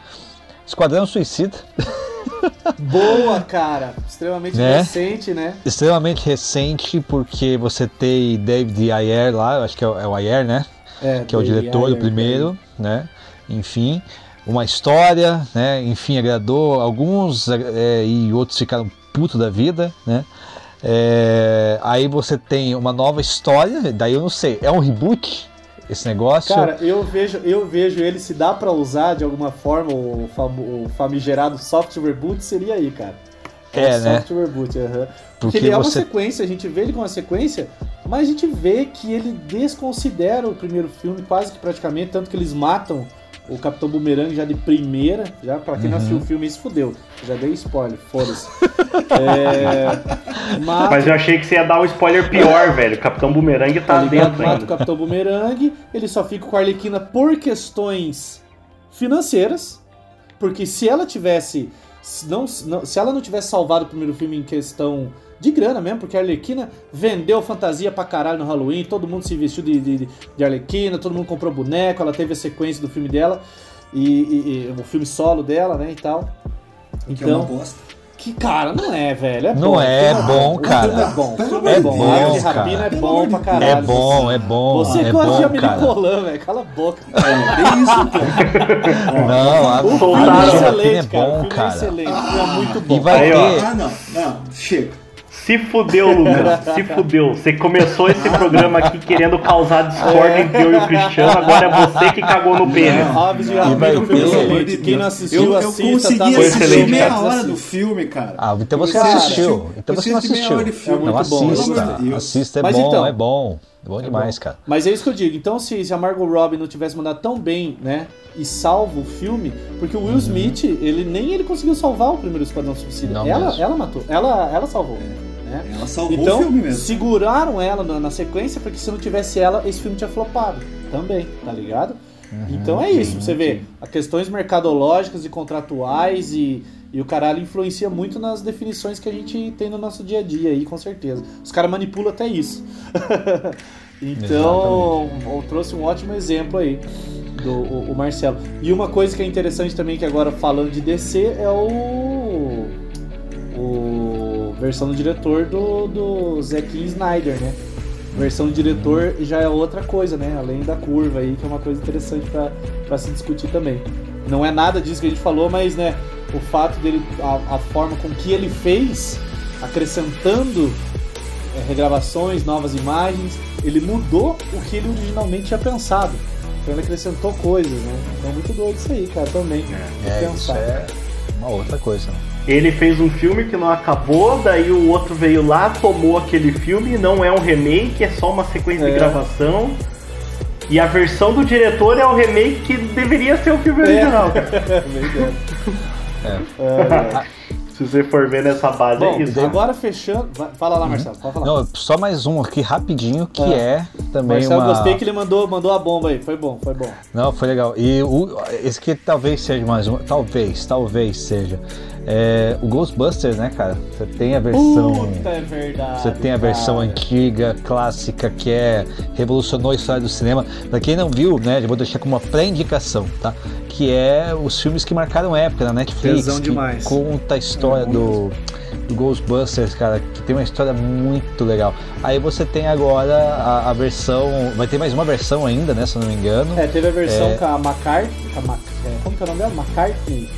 Esquadrão Suicida, Boa, cara! Extremamente Né? recente, né? extremamente recente, porque você tem David Ayer lá, eu acho que é o, é o Ayer, né? É, que é o diretor, Ayer, o primeiro, né? Enfim, uma história, né? Enfim, agradou alguns é, e outros ficaram puto da vida, né? É, aí você tem uma nova história, daí eu não sei, é um reboot esse negócio? Cara, eu vejo, eu vejo ele, se dá pra usar de alguma forma o, famo- o famigerado soft reboot, seria aí, cara. É, um né? soft reboot, aham. Porque, Porque ele é uma você- sequência, a gente vê ele com uma sequência, mas a gente vê que ele desconsidera o primeiro filme, quase que praticamente, tanto que eles matam o Capitão Boomerang já de primeira, já pra quem não assistiu Uhum. o filme, se fudeu. Já dei spoiler, foda-se. é, mata- Mas eu achei que você ia dar um spoiler pior, velho. Capitão Boomerang tá, tá ligado? dentro Mata o ainda. Capitão Boomerang, ele só fica com a Arlequina por questões financeiras, porque se ela tivesse. Não, se não- se ela não tivesse salvado o primeiro filme em questão de grana mesmo, porque a Arlequina vendeu fantasia pra caralho no Halloween, todo mundo se vestiu de, de, de Arlequina, todo mundo comprou boneco, ela teve a sequência do filme dela, e, e- e o filme solo dela, né, e tal. Que é uma Então, bosta. Que, cara, não é, velho. É Não bom. é filme bom, cara. é bom. É é bom. bom, Ave de cara. Rapina é bom pra caralho. É bom, é bom, Você é gosta de bom, cara. Poulain, velho. Cala a boca. É, isso, pô. Não, a O filme Soltaram. é Rapina é excelente, cara. O bom, filme é cara. excelente. Filme é muito bom. E vai Aí, ter. Ah, não, não, chega. Se fudeu, Lucas. Se fudeu. Você começou esse programa aqui querendo causar discórdia entre eu e o Cristiano, agora é você que cagou no pênis. É excelente. Quem não assistiu, eu, eu assista. consegui tá? Assistir excelente, meia cara. hora do filme, cara. Ah, então você assistiu. Então você não assistiu. hora de filme. É Não muito bom, assista. Assista, é Mas bom, então- é bom. É bom demais, cara. Mas é isso que eu digo. Então, se, se a Margot Robbie não tivesse mandado tão bem, né? E salvo o filme, porque o Uhum. Will Smith, ele nem ele conseguiu salvar o primeiro Esquadrão Suicida. Não ela, mesmo. ela matou. Ela, ela salvou. Né? Ela salvou Então, o filme mesmo. seguraram ela na, na sequência, porque se não tivesse ela, esse filme tinha flopado também, tá ligado? Uhum. Então é isso, você vê, as questões mercadológicas e contratuais e, e o caralho influencia muito nas definições que a gente tem no nosso dia a dia aí, com certeza. Os caras manipulam até isso. então, eu trouxe um ótimo exemplo aí. Do, o, o Marcelo. E uma coisa que é interessante também, que agora falando de DC, é o. O. Versão do diretor do, do Zack Snyder, né? Versão do diretor já é outra coisa, né? Além da curva aí, que é uma coisa interessante pra pra se discutir também. Não é nada disso que a gente falou, mas, né? O fato dele. A, a forma com que ele fez, acrescentando é, regravações, novas imagens, ele mudou o que ele originalmente tinha pensado. Então ele acrescentou coisas, né? Então muito doido isso aí, cara, também. É, isso pensar. é uma outra coisa. né? Ele fez um filme que não acabou, daí o outro veio lá, tomou aquele filme, não é um remake, é só uma sequência É. de gravação. E a versão do diretor é o remake que deveria ser o filme É. original, cara. Verdade. É. Se você for ver nessa base, Bom, é isso. agora fechando. Fala lá, Marcelo, pode falar. Não, só mais um aqui rapidinho, que Ah. é também Marcelo, uma. gostei que ele mandou, mandou a bomba aí. Foi bom, foi bom. Não, foi legal. E o, esse que talvez seja mais um. Talvez, talvez seja. É, o Ghostbusters, né, cara? Você tem a versão. Puta, é verdade. Você tem a versão cara. antiga, clássica, que é revolucionou a história do cinema. Pra quem não viu, né, já vou deixar como uma pré-indicação, tá? Que é os filmes que marcaram época na Netflix. Tesão que demais. conta a história É, do, do Ghostbusters, cara, que tem uma história muito legal. Aí você tem agora a, a versão. Vai ter mais uma versão ainda, né? Se eu não me engano. É, teve a versão É. com a McCarthy. com a Mac- é, como que é o nome dela? McCarthy.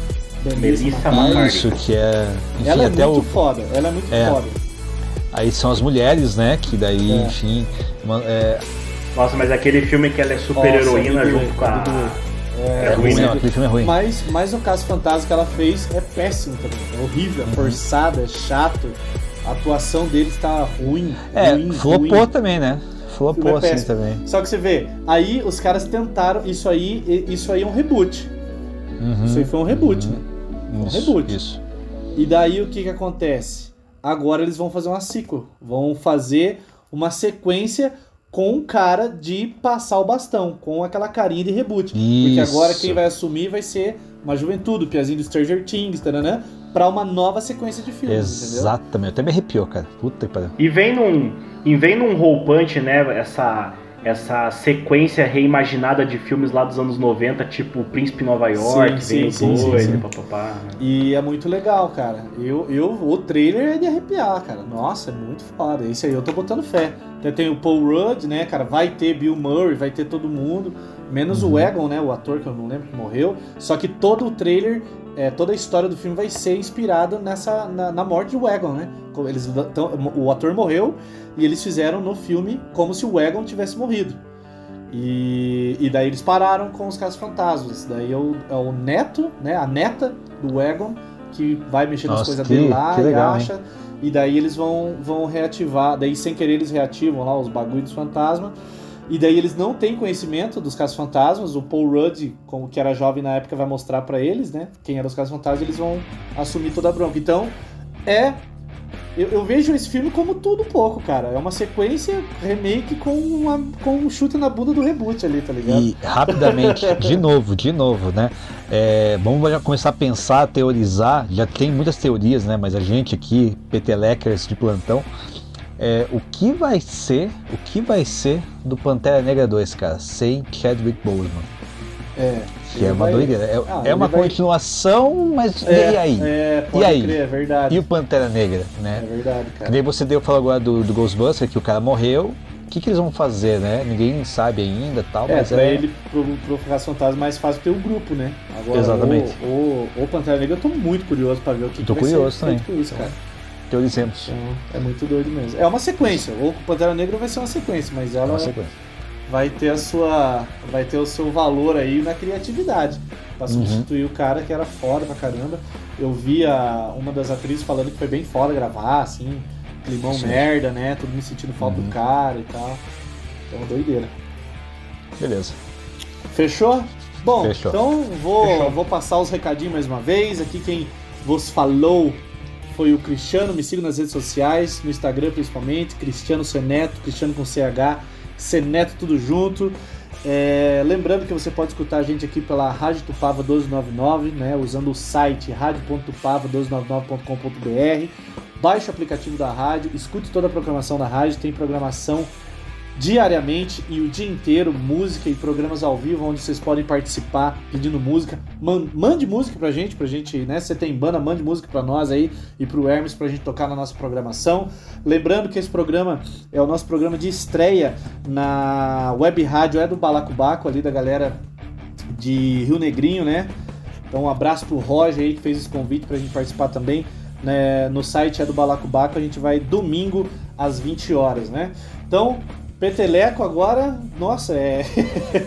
Melissa McCarthy. Isso, que é. Enfim, Ela é até muito o. foda. Ela é muito É. foda. Aí são as mulheres, né? Que daí, É. enfim. uma- é, Nossa, mas aquele filme que ela é super Nossa, heroína é junto com a. é, É ruim, ruim, né? né? Aquele filme é ruim. Mas, mas o caso fantasma que ela fez é péssimo também. É horrível, Uhum. é forçado, é chato. A atuação dele está ruim. É, ruim, flopou ruim. também, né? Flopou é assim péssimo. também. Só que você vê, aí os caras tentaram, isso aí, isso aí é um reboot. Uhum. Isso aí foi um reboot, né? Um Isso, reboot. Isso. E daí o que que acontece? Agora eles vão fazer uma sequel. Vão fazer uma sequência com o cara de passar o bastão, com aquela carinha de reboot. Porque Isso. agora quem vai assumir vai ser uma juventude, o Piazinho do Stranger Things, taranã, pra uma nova sequência de filmes, entendeu? Exatamente. Até me arrepiou, cara. Puta que pariu. E vem num, e vem num roupante, né? Essa, essa sequência reimaginada de filmes lá dos anos 90, tipo Príncipe Nova York, Sim, vem sim, o sim, dois, sim, sim. papapá. E é muito legal, cara. Eu, eu, o trailer é de arrepiar, cara. Nossa, é muito foda. Esse aí eu tô botando fé. Até tem o Paul Rudd, né, cara? Vai ter Bill Murray, vai ter todo mundo. Menos o Egon, né? O ator que eu não lembro que morreu. Só que todo o trailer, é, toda a história do filme vai ser inspirada nessa, na, na morte do Egon, né? Eles, tão- o ator morreu e eles fizeram no filme como se o Egon tivesse morrido. E, e daí eles pararam com os casos fantasmas. Daí é o, é o neto, né? A neta do Egon que vai mexer nas Nossa, coisas que- dele lá legal, e acha. E daí eles vão, vão reativar. Daí sem querer eles reativam lá os bagulhos dos fantasmas. E daí eles não têm conhecimento dos casos fantasmas. O Paul Rudd, como que era jovem na época, vai mostrar pra eles, né? Quem eram os casos fantasmas. Eles vão assumir toda a bronca. Então é eu, eu vejo esse filme como tudo um pouco, cara. É uma sequência remake com, uma, com um chute na bunda do reboot ali, tá ligado? E rapidamente, de novo, de novo, né? É, vamos já começar a pensar, a teorizar. Já tem muitas teorias, né? Mas a gente aqui, peteleckers de plantão, é, o que vai ser, o que vai ser do Pantera Negra 2, cara, sem Chadwick Boseman? É. Que é uma vai- doideira. É, Ah, é uma vai- continuação, mas É, e aí? É, pode E aí? crer, é verdade. E o Pantera Negra, É né? verdade, Que cara. nem você deu falou agora do, do Ghostbuster, que o cara morreu. O que, que eles vão fazer, né? Ninguém sabe ainda tal, É, mas pra é. ele, pro, pro Caça Fantasma, é mais fácil ter o grupo, né? Agora, Exatamente. O, o, o Pantera Negra, eu tô muito curioso pra ver o que, Tô que vai curioso ser também. com isso, cara. Teorizemos. Então, é muito doido mesmo. É uma sequência. O Pantera Negra vai ser uma sequência, mas É ela uma sequência. vai ter a sua. Vai ter o seu valor aí na criatividade. Pra Uhum. substituir o cara que era foda pra caramba. Eu vi a, uma das atrizes falando que foi bem foda gravar, assim, climão Sim. merda, né? Todo mundo sentindo falta Uhum. do cara e tal. Então doideira. Beleza. Fechou? Bom, Fechou. então vou, Fechou. vou passar os recadinhos mais uma vez. Aqui quem vos falou foi o Cristiano. Me siga nas redes sociais, no Instagram principalmente. Cristiano Seneto, Cristiano com CH, Seneto tudo junto. É, lembrando que você pode escutar a gente aqui pela Rádio Tupava 1299, né, usando o site radio.tupava1299.com.br. Baixe o aplicativo da rádio, escute toda a programação da rádio, tem programação diariamente e o dia inteiro, música e programas ao vivo onde vocês podem participar pedindo música. Man- mande música pra gente, pra gente, né? Você tem banda, mande música pra nós aí e pro Hermes pra gente tocar na nossa programação. Lembrando que esse programa é o nosso programa de estreia na web rádio é do Balacobaco ali da galera de Rio Negrinho, né? Então um abraço pro Roger aí que fez esse convite pra gente participar também. Né? No site é do Balacobaco, a gente vai domingo às 20 horas, né? Então, Peteleco agora, nossa, é.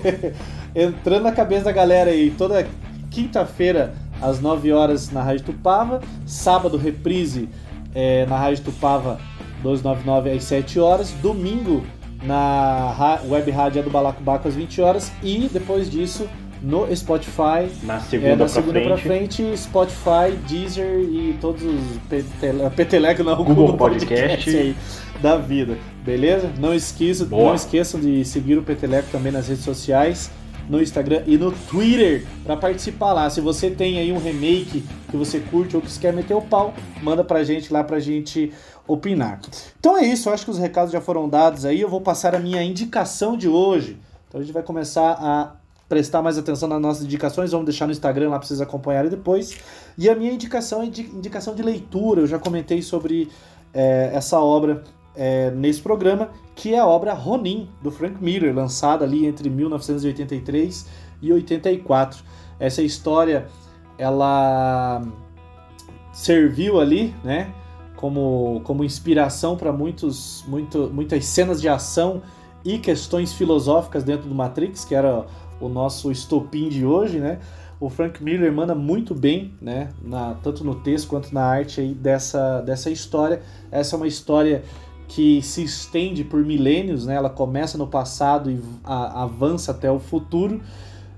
Entrando na cabeça da galera aí, toda quinta-feira às 9 horas na Rádio Tupava, sábado reprise é, na Rádio Tupava 299 às 7 horas, domingo na web rádio é do Balacobaco às 20 horas e depois disso no Spotify Na segunda, é, na pra, segunda frente. pra frente, Spotify, Deezer e todos os petele- Peteleco não, Google Podcast. aí da vida, beleza? Não esqueça, Boa. não esqueçam de seguir o Peteleco também nas redes sociais, no Instagram e no Twitter para participar lá. Se você tem aí um remake que você curte ou que você quer meter o pau, manda pra gente lá pra gente opinar. Então é isso, eu acho que os recados já foram dados aí. Eu vou passar a minha indicação de hoje. Então a gente vai começar a prestar mais atenção nas nossas indicações. Vamos deixar no Instagram lá para vocês acompanharem depois. E a minha indicação é indi- indicação de leitura. Eu já comentei sobre é, essa obra é, nesse programa, que é a obra Ronin, do Frank Miller, lançada ali entre 1983 e 84. Essa história, ela serviu ali, né, como, como inspiração para muitos, muito, muitas cenas de ação e questões filosóficas dentro do Matrix, que era o nosso estopim de hoje, né? O Frank Miller manda muito bem, né? Na, tanto no texto quanto na arte aí dessa, dessa história. Essa é uma história que se estende por milênios, né? Ela começa no passado e avança até o futuro.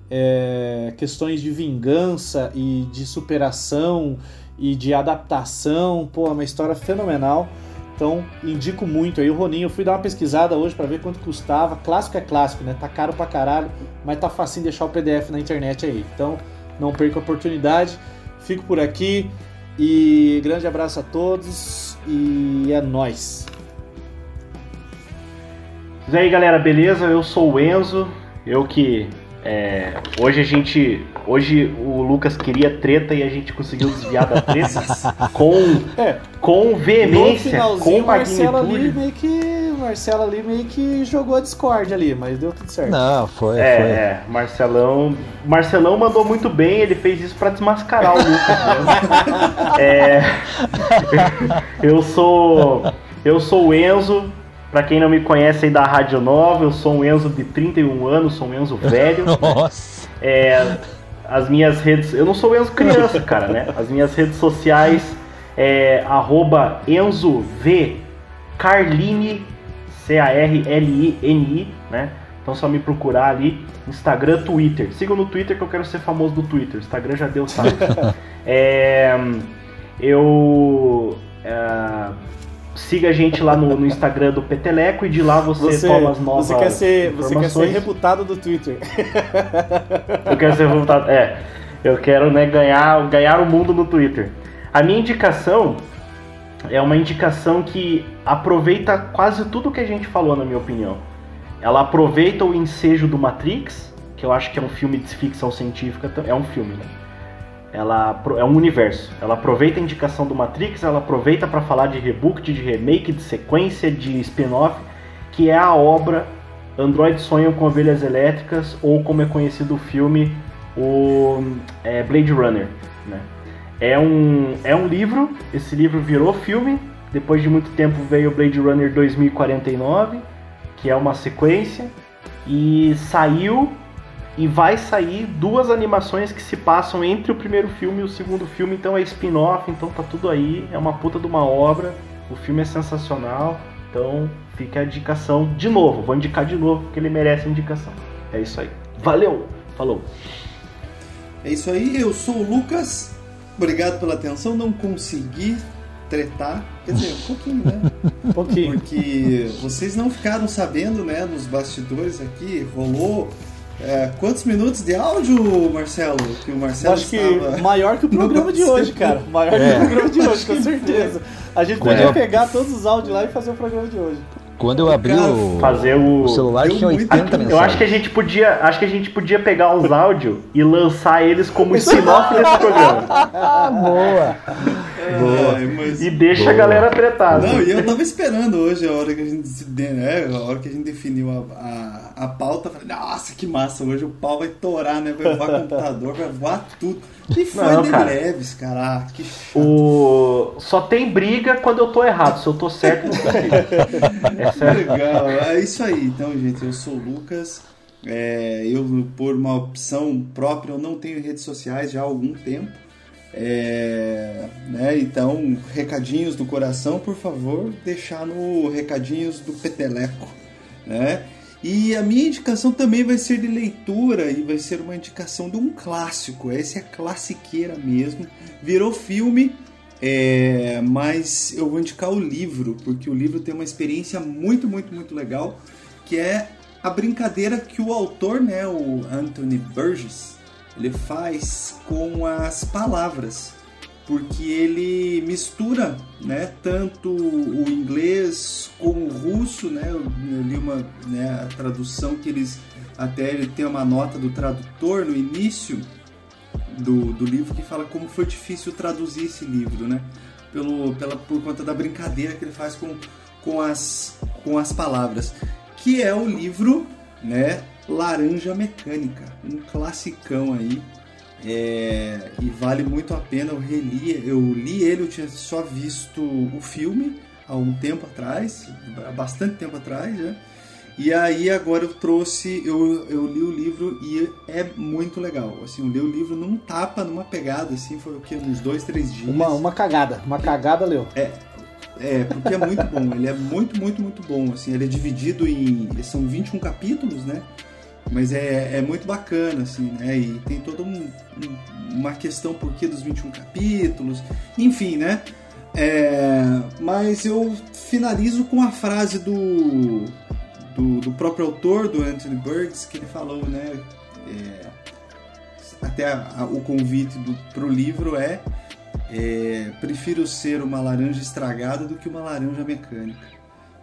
É, questões de vingança e de superação e de adaptação. Pô, é uma história fenomenal. Então, indico muito aí o Roninho. Eu fui dar uma pesquisada hoje para ver quanto custava. Clássico é clássico, né? Tá caro pra caralho, mas tá facinho deixar o PDF na internet aí. Então, não perca a oportunidade. Fico por aqui e grande abraço a todos e é nóis. E aí galera, beleza? Eu sou o Enzo, eu que é, hoje a gente, hoje o Lucas queria treta e a gente conseguiu desviar da treta com, É, com veemência, com o Marcelo ali magnitude. meio que. Marcelo ali meio que jogou a Discord ali, mas deu tudo certo. Não, foi, É, foi. é, Marcelão, Marcelão mandou muito bem, ele fez isso pra desmascarar o Lucas. mesmo. é, eu sou, eu sou o Enzo. Pra quem não me conhece aí da Rádio Nova, eu sou um Enzo de 31 anos, sou um Enzo velho. Nossa. É, as minhas redes. Eu não sou Enzo criança, cara, né? As minhas redes sociais é arroba Enzo V Carline, C-A-R-L-I-N-I, né? Então é só me procurar ali. Instagram, Twitter. Sigam no Twitter que eu quero ser famoso do Twitter. Instagram já deu sabe. é, eu. é, siga a gente lá no, no Instagram do Peteleco e de lá você, Você, toma as novas você quer ser, você quer ser reputado do Twitter. Eu quero ser voltado. É. Eu quero né, ganhar, ganhar o mundo no Twitter. A minha indicação é uma indicação que aproveita quase tudo que a gente falou, na minha opinião. Ela aproveita o ensejo do Matrix, que eu acho que é um filme de ficção científica, é um filme, né? Ela é um universo. Ela aproveita a indicação do Matrix, ela aproveita para falar de reboot, de remake, de sequência, de spin-off, que é a obra Android Sonham com Ovelhas Elétricas, ou como é conhecido o filme, o é, Blade Runner. Né? É, um, é um livro, esse livro virou filme, depois de muito tempo veio Blade Runner 2049, que é uma sequência, e saiu e vai sair duas animações que se passam entre o primeiro filme e o segundo filme, então é spin-off, então tá tudo aí, é uma puta de uma obra, o filme é sensacional, então fica a indicação de novo, vou indicar de novo porque ele merece indicação. É isso aí. Valeu, falou. É isso aí, eu sou o Lucas. Obrigado pela atenção. Não consegui tretar, quer dizer, um pouquinho, né? Um pouquinho. Porque vocês não ficaram sabendo, né, nos bastidores aqui, rolou é, quantos minutos de áudio, Marcelo? Que o Marcelo Acho que maior que o programa de hoje, cara. Maior é. que o programa de hoje, com certeza. A gente podia eu... pegar todos os áudios lá e fazer o programa de hoje. Quando eu abri o, fazer o... o celular tinha 80 mensagens. Eu acho que a gente podia, acho que a gente podia pegar os áudios e lançar eles como spin-off desse programa. Boa. Boa. É, mas... E deixa Boa. a galera tretada. Não, e eu tava esperando hoje a hora que a gente, né, a hora que a gente definiu a, a, a pauta, falei, nossa, que massa, hoje o pau vai torar, né? Vai voar computador, vai voar tudo. E foi não, de cara. leves, cara. Ah, que chato. O... Só tem briga quando eu tô errado. Se eu tô certo, não Essa é... Legal, é isso aí. Então, gente, eu sou o Lucas. É, eu, por uma opção própria, eu não tenho redes sociais já há algum tempo. É, né, então, recadinhos do coração, por favor, deixar no recadinhos do Peteleco. Né? E a minha indicação também vai ser de leitura e vai ser uma indicação de um clássico. Essa é classiqueira mesmo. Virou filme, é, mas eu vou indicar o livro, porque o livro tem uma experiência muito, muito, muito legal, que é a brincadeira que o autor, né, o Anthony Burgess, ele faz com as palavras porque ele mistura né, tanto o inglês com o russo, né, eu li uma né, a tradução que eles até ele tem uma nota do tradutor no início do, do livro que fala como foi difícil traduzir esse livro, né, pelo, pela, por conta da brincadeira que ele faz com, com, as, com as palavras, que é o livro né, Laranja Mecânica, um classicão aí é, e vale muito a pena. Eu reli, eu li ele, eu tinha só visto o filme há um tempo atrás, há bastante tempo atrás, né? E aí agora eu trouxe, eu, eu li o livro e é muito legal. Assim, eu li o livro num tapa, numa pegada, assim, foi o que? Uns dois, três dias. Uma, uma cagada, uma cagada leu. É, é, porque é muito bom, ele é muito, muito, muito bom. Assim, ele é dividido em. São 21 capítulos, né? Mas é, é muito bacana, assim, né? E tem toda um, um, uma questão por que dos 21 capítulos, enfim, né? É, mas eu finalizo com a frase do, do, do, próprio autor, do Anthony Burgess, que ele falou, né? É, até a, a, o convite para o livro é, é, prefiro ser uma laranja estragada do que uma laranja mecânica.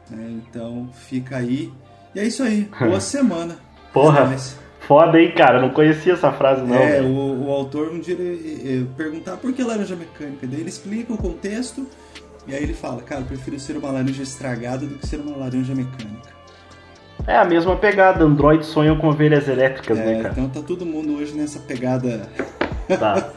Né? Então fica aí. E é isso aí. Boa semana. Porra, é foda aí, cara. Eu não conhecia essa frase, não. É, o, o, autor um dia ele, perguntar por que laranja mecânica. Daí ele explica o contexto e aí ele fala, cara, eu prefiro ser uma laranja estragada do que ser uma laranja mecânica. É a mesma pegada, Android sonha com ovelhas elétricas, é, né, cara? Então tá todo mundo hoje nessa pegada. Tá.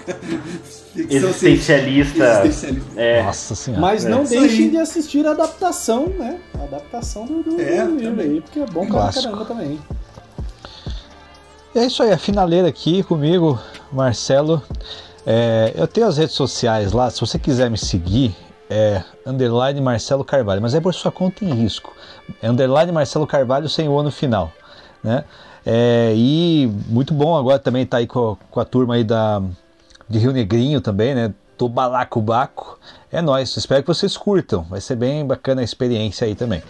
Existencialista. Existencialista. É. Nossa senhora. Mas não é. deixem de assistir a adaptação, né? A adaptação do, do, é, do livro aí, porque é bom pra caramba também. É isso aí, a finaleira aqui comigo, Marcelo. É, eu tenho as redes sociais lá, se você quiser me seguir, é underline Marcelo Carvalho, mas é por sua conta em risco. É underline Marcelo Carvalho sem o ano final, né? É, e muito bom agora também estar tá aí com, com, a turma aí da, de Rio Negrinho também, né? Tô balacobaco. É nóis, espero que vocês curtam. Vai ser bem bacana a experiência aí também.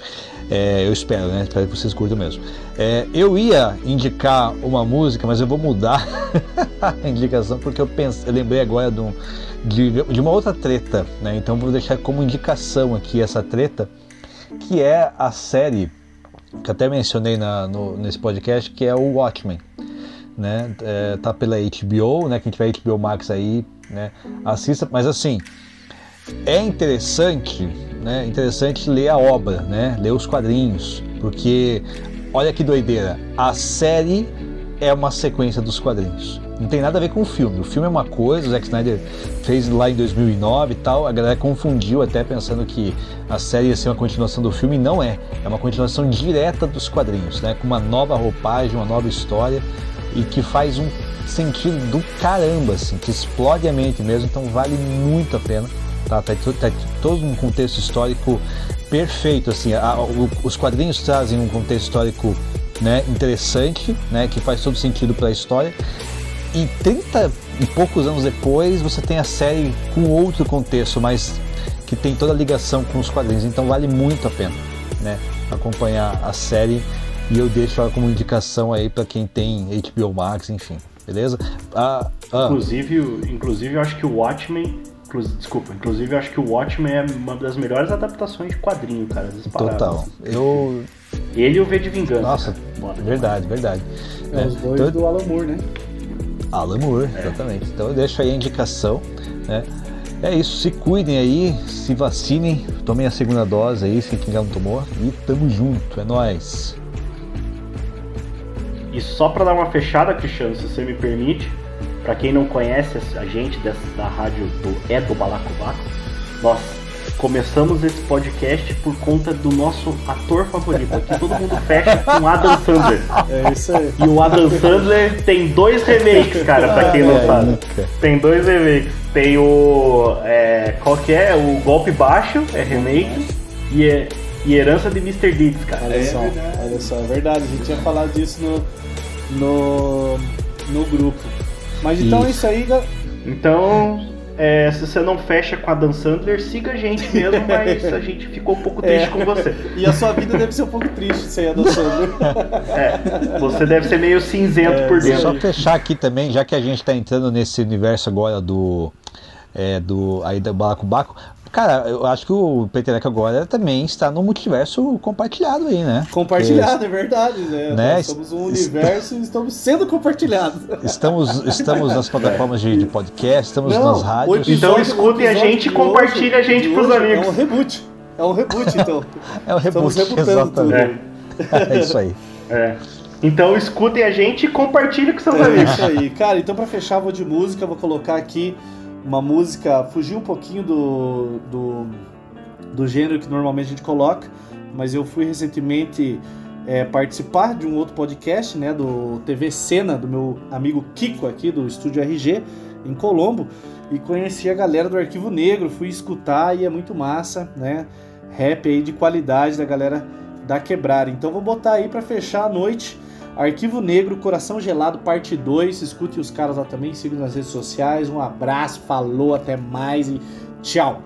É, eu espero, né? Espero que vocês curtam mesmo. É, eu ia indicar uma música, mas eu vou mudar a indicação porque eu, pensei, eu lembrei agora de, um, de, de, uma outra treta, né? Então vou deixar como indicação aqui essa treta, que é a série que até mencionei na, no, nesse podcast, que é o Watchmen. né? É, tá pela HBO, né? Quem tiver HBO Max aí, né? Assista, mas assim, é interessante, né? Interessante ler a obra, né? Ler os quadrinhos, porque olha que doideira, a série é uma sequência dos quadrinhos. Não tem nada a ver com o filme. O filme é uma coisa, o Zack Snyder fez lá em 2009 e tal. A galera confundiu até pensando que a série ia ser uma continuação do filme. Não é. É uma continuação direta dos quadrinhos, né? Com uma nova roupagem, uma nova história e que faz um sentido do caramba, assim, que explode a mente mesmo. Então vale muito a pena. Tá, tá, tá todo um contexto histórico perfeito, assim. A, o, os quadrinhos trazem um contexto histórico né, interessante, né, que faz todo sentido para a história e 30 e poucos anos depois você tem a série com outro contexto, mas que tem toda a ligação com os quadrinhos. Então vale muito a pena né, acompanhar a série e eu deixo ela como indicação aí para quem tem HBO Max, enfim, beleza? Ah, ah. Inclusive, inclusive eu acho que o Watchmen Desculpa, inclusive eu acho que o Watchmen é uma das melhores adaptações de quadrinho, cara. Total. Eu. Ele e o V de Vingança. Nossa, verdade, verdade. É, os dois então... do Alan Moore, né? Alan Moore, exatamente. Então eu deixo aí a indicação, né? É isso, se cuidem aí, se vacinem, tomem a segunda dose aí, se quem já não tomou, e tamo junto, é nóis. E só para dar uma fechada, Cristiano, se você me permite, para quem não conhece a gente dessa, da rádio do É do Balacobaco, nós começamos esse podcast por conta do nosso ator favorito. Aqui todo mundo fecha com Adam Sandler. É isso aí. E o Adam Sandler tem dois remakes, cara, pra quem não é, sabe. Tem dois remakes. Tem o. É, qual que é? O Golpe Baixo, é remake. E, é, e Herança de Mr. Deeds, cara. Olha só, olha só, é verdade. A gente tinha falado disso no, no, no grupo. Mas então é isso. é isso aí, Então, é, se você não fecha com a Dan Sandler, siga a gente mesmo, mas a gente ficou um pouco triste é. com você. E a sua vida deve ser um pouco triste sem a Dan Sandler. É, você deve ser meio cinzento é, por dentro. Só fechar aqui também, já que a gente está entrando nesse universo agora do. É, do aí da Balacobaco, Cara, eu acho que o Petereca agora também está no multiverso compartilhado aí, né? Compartilhado, Porque, é verdade, né? né? Nós somos um universo e estamos sendo compartilhados. Estamos, estamos nas plataformas de, de podcast, estamos Não, nas rádios. Então escutem a gente e compartilhem a gente pros amigos. É um reboot. É um reboot, então. é um reboot, exatamente. É. é isso aí. É. Então escutem a gente e compartilhem com seus é amigos. É isso aí. Cara, então para fechar, vou de música, vou colocar aqui uma música, fugir um pouquinho do, do, do gênero que normalmente a gente coloca, mas eu fui recentemente é, participar de um outro podcast, né, do TV Cena, do meu amigo Kiko aqui, do Estúdio RG, em Colombo, e conheci a galera do Arquivo Negro, fui escutar e é muito massa, né, rap aí de qualidade da galera da Quebrada. Então vou botar aí para fechar a noite Arquivo Negro, Coração Gelado, parte 2. Escute os caras lá também, siga nas redes sociais. Um abraço, falou, até mais e tchau.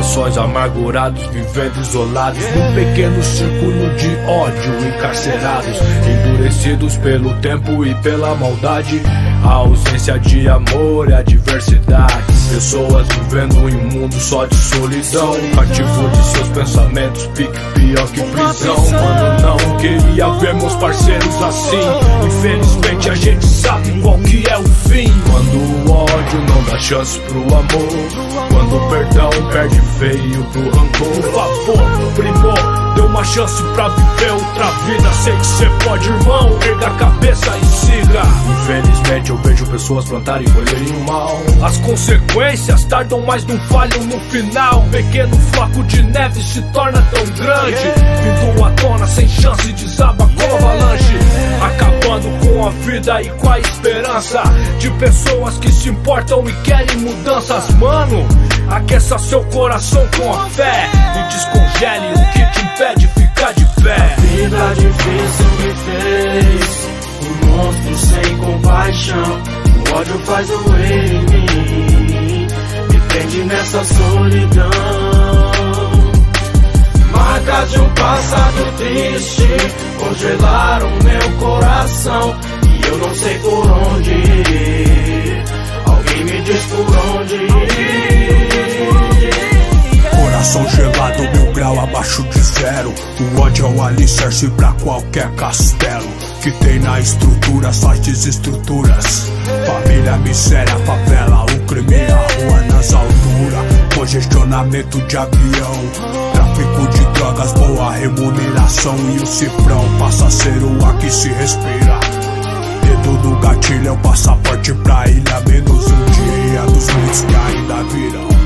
Corações amargurados, vivendo isolados num pequeno círculo de ódio, encarcerados, endurecidos pelo tempo e pela maldade, a ausência de amor e a diversidade. Pessoas vivendo em um mundo só de solidão, cativo de seus pensamentos, pique pior que prisão. Quando não queria ver meus parceiros assim, infelizmente a gente sabe qual que é o fim. Quando o ódio não dá chance pro amor, quando o perdão perde feio pro rancor. Favor, primor, dê uma chance pra viver outra vida. Sei que cê pode, irmão, erga a cabeça e siga. Infelizmente eu vejo pessoas plantarem colherem mal. As consequências tardam, mas não falham no final. Um pequeno flaco de neve se torna tão grande. Vindo à tona sem chance, desaba com avalanche. Acabando com a vida e com a esperança de pessoas que se importam e querem mudanças, mano. Aqueça seu coração com a fé e descongele o que te impede ficar de pé. A vida difícil me fez um monstro sem compaixão. O ódio faz doer em mim, me prende nessa solidão. Marcas de um passado triste congelaram meu coração e eu não sei por onde ir. por onde ir. Coração gelado, mil grau abaixo de zero. O ódio é o alicerce pra qualquer castelo. Que tem na estrutura suas desestruturas. Família, miséria, favela, o crime a rua nas alturas. Congestionamento de avião. Tráfico de drogas, boa remuneração. E o cifrão passa a ser o ar que se respira. Dedo do gatilho é o passaporte pra ilha. Menos um dia dos muitos que ainda virão.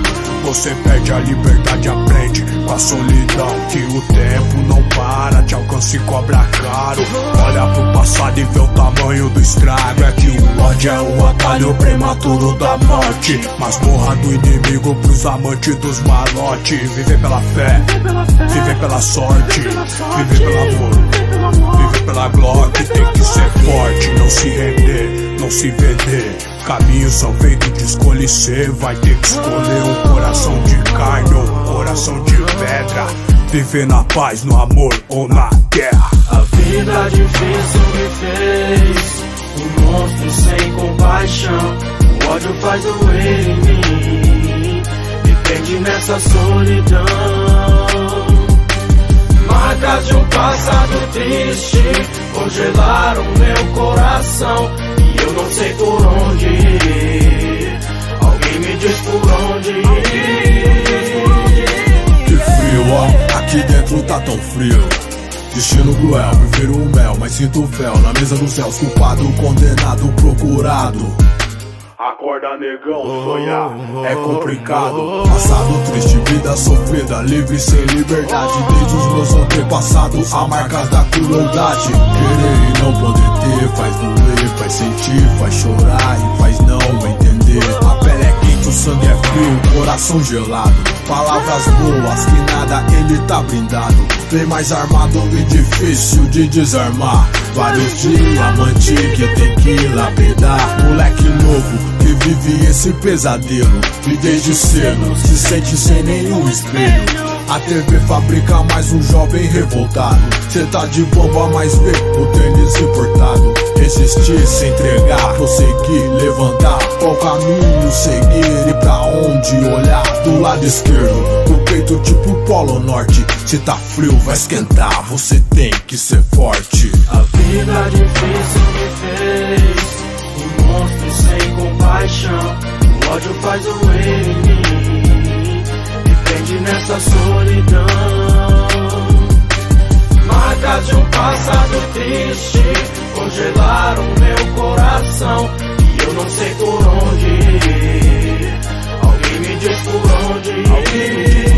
Você perde a liberdade, aprende com a solidão. Que o tempo não para, te alcança e cobra caro. Olha pro passado e vê o tamanho do estrago. É que o ódio é o atalho prematuro da morte. Masmorra do inimigo pros amantes dos malotes. Viver pela fé, viver pela sorte, viver pelo amor. Viver pela glória tem que ser forte, não se render, não se vender. Caminhos são feitos de escolha e cê vai ter que escolher um coração de carne ou um coração de pedra. Viver na paz, no amor ou na guerra. A vida difícil me fez um monstro sem compaixão. O ódio faz doer em mim, me prende nessa solidão. Marcas de um passado triste congelaram meu coração e eu não sei por onde ir. Alguém me diz por onde ir. Que frio, ó, aqui dentro tá tão frio. Destino cruel, prefiro o mel, mas sinto fel na mesa dos céus, culpado, condenado, procurado. Acorda, negão, sonhar é complicado. Passado triste, vida sofrida, livre sem liberdade. Desde os meus antepassados, a marca da crueldade. Querer e não poder ter, faz doer, faz sentir, faz chorar e faz não entender. A pele é o sangue é frio, coração gelado. Palavras boas que nada ele tá brindado. Vem mais armado e difícil de desarmar. Vários diamantes que lapidar. Moleque novo que vive esse pesadelo. E desde cedo se sente sem nenhum espelho. A TV fabrica mais um jovem revoltado. Cê tá de bomba, mas vê o tênis importado. Resistir, se entregar, prosseguir, levantar. Qual caminho seguir e pra onde olhar? Do lado esquerdo, do peito tipo Polo Norte. Se tá frio, vai esquentar, você tem que ser forte. A vida difícil me fez um monstro sem compaixão. O ódio faz doer em mim, me prende nessa solidão marcas de um passado triste congelaram meu coração e eu não sei por onde ir. Alguém me diz por onde ir.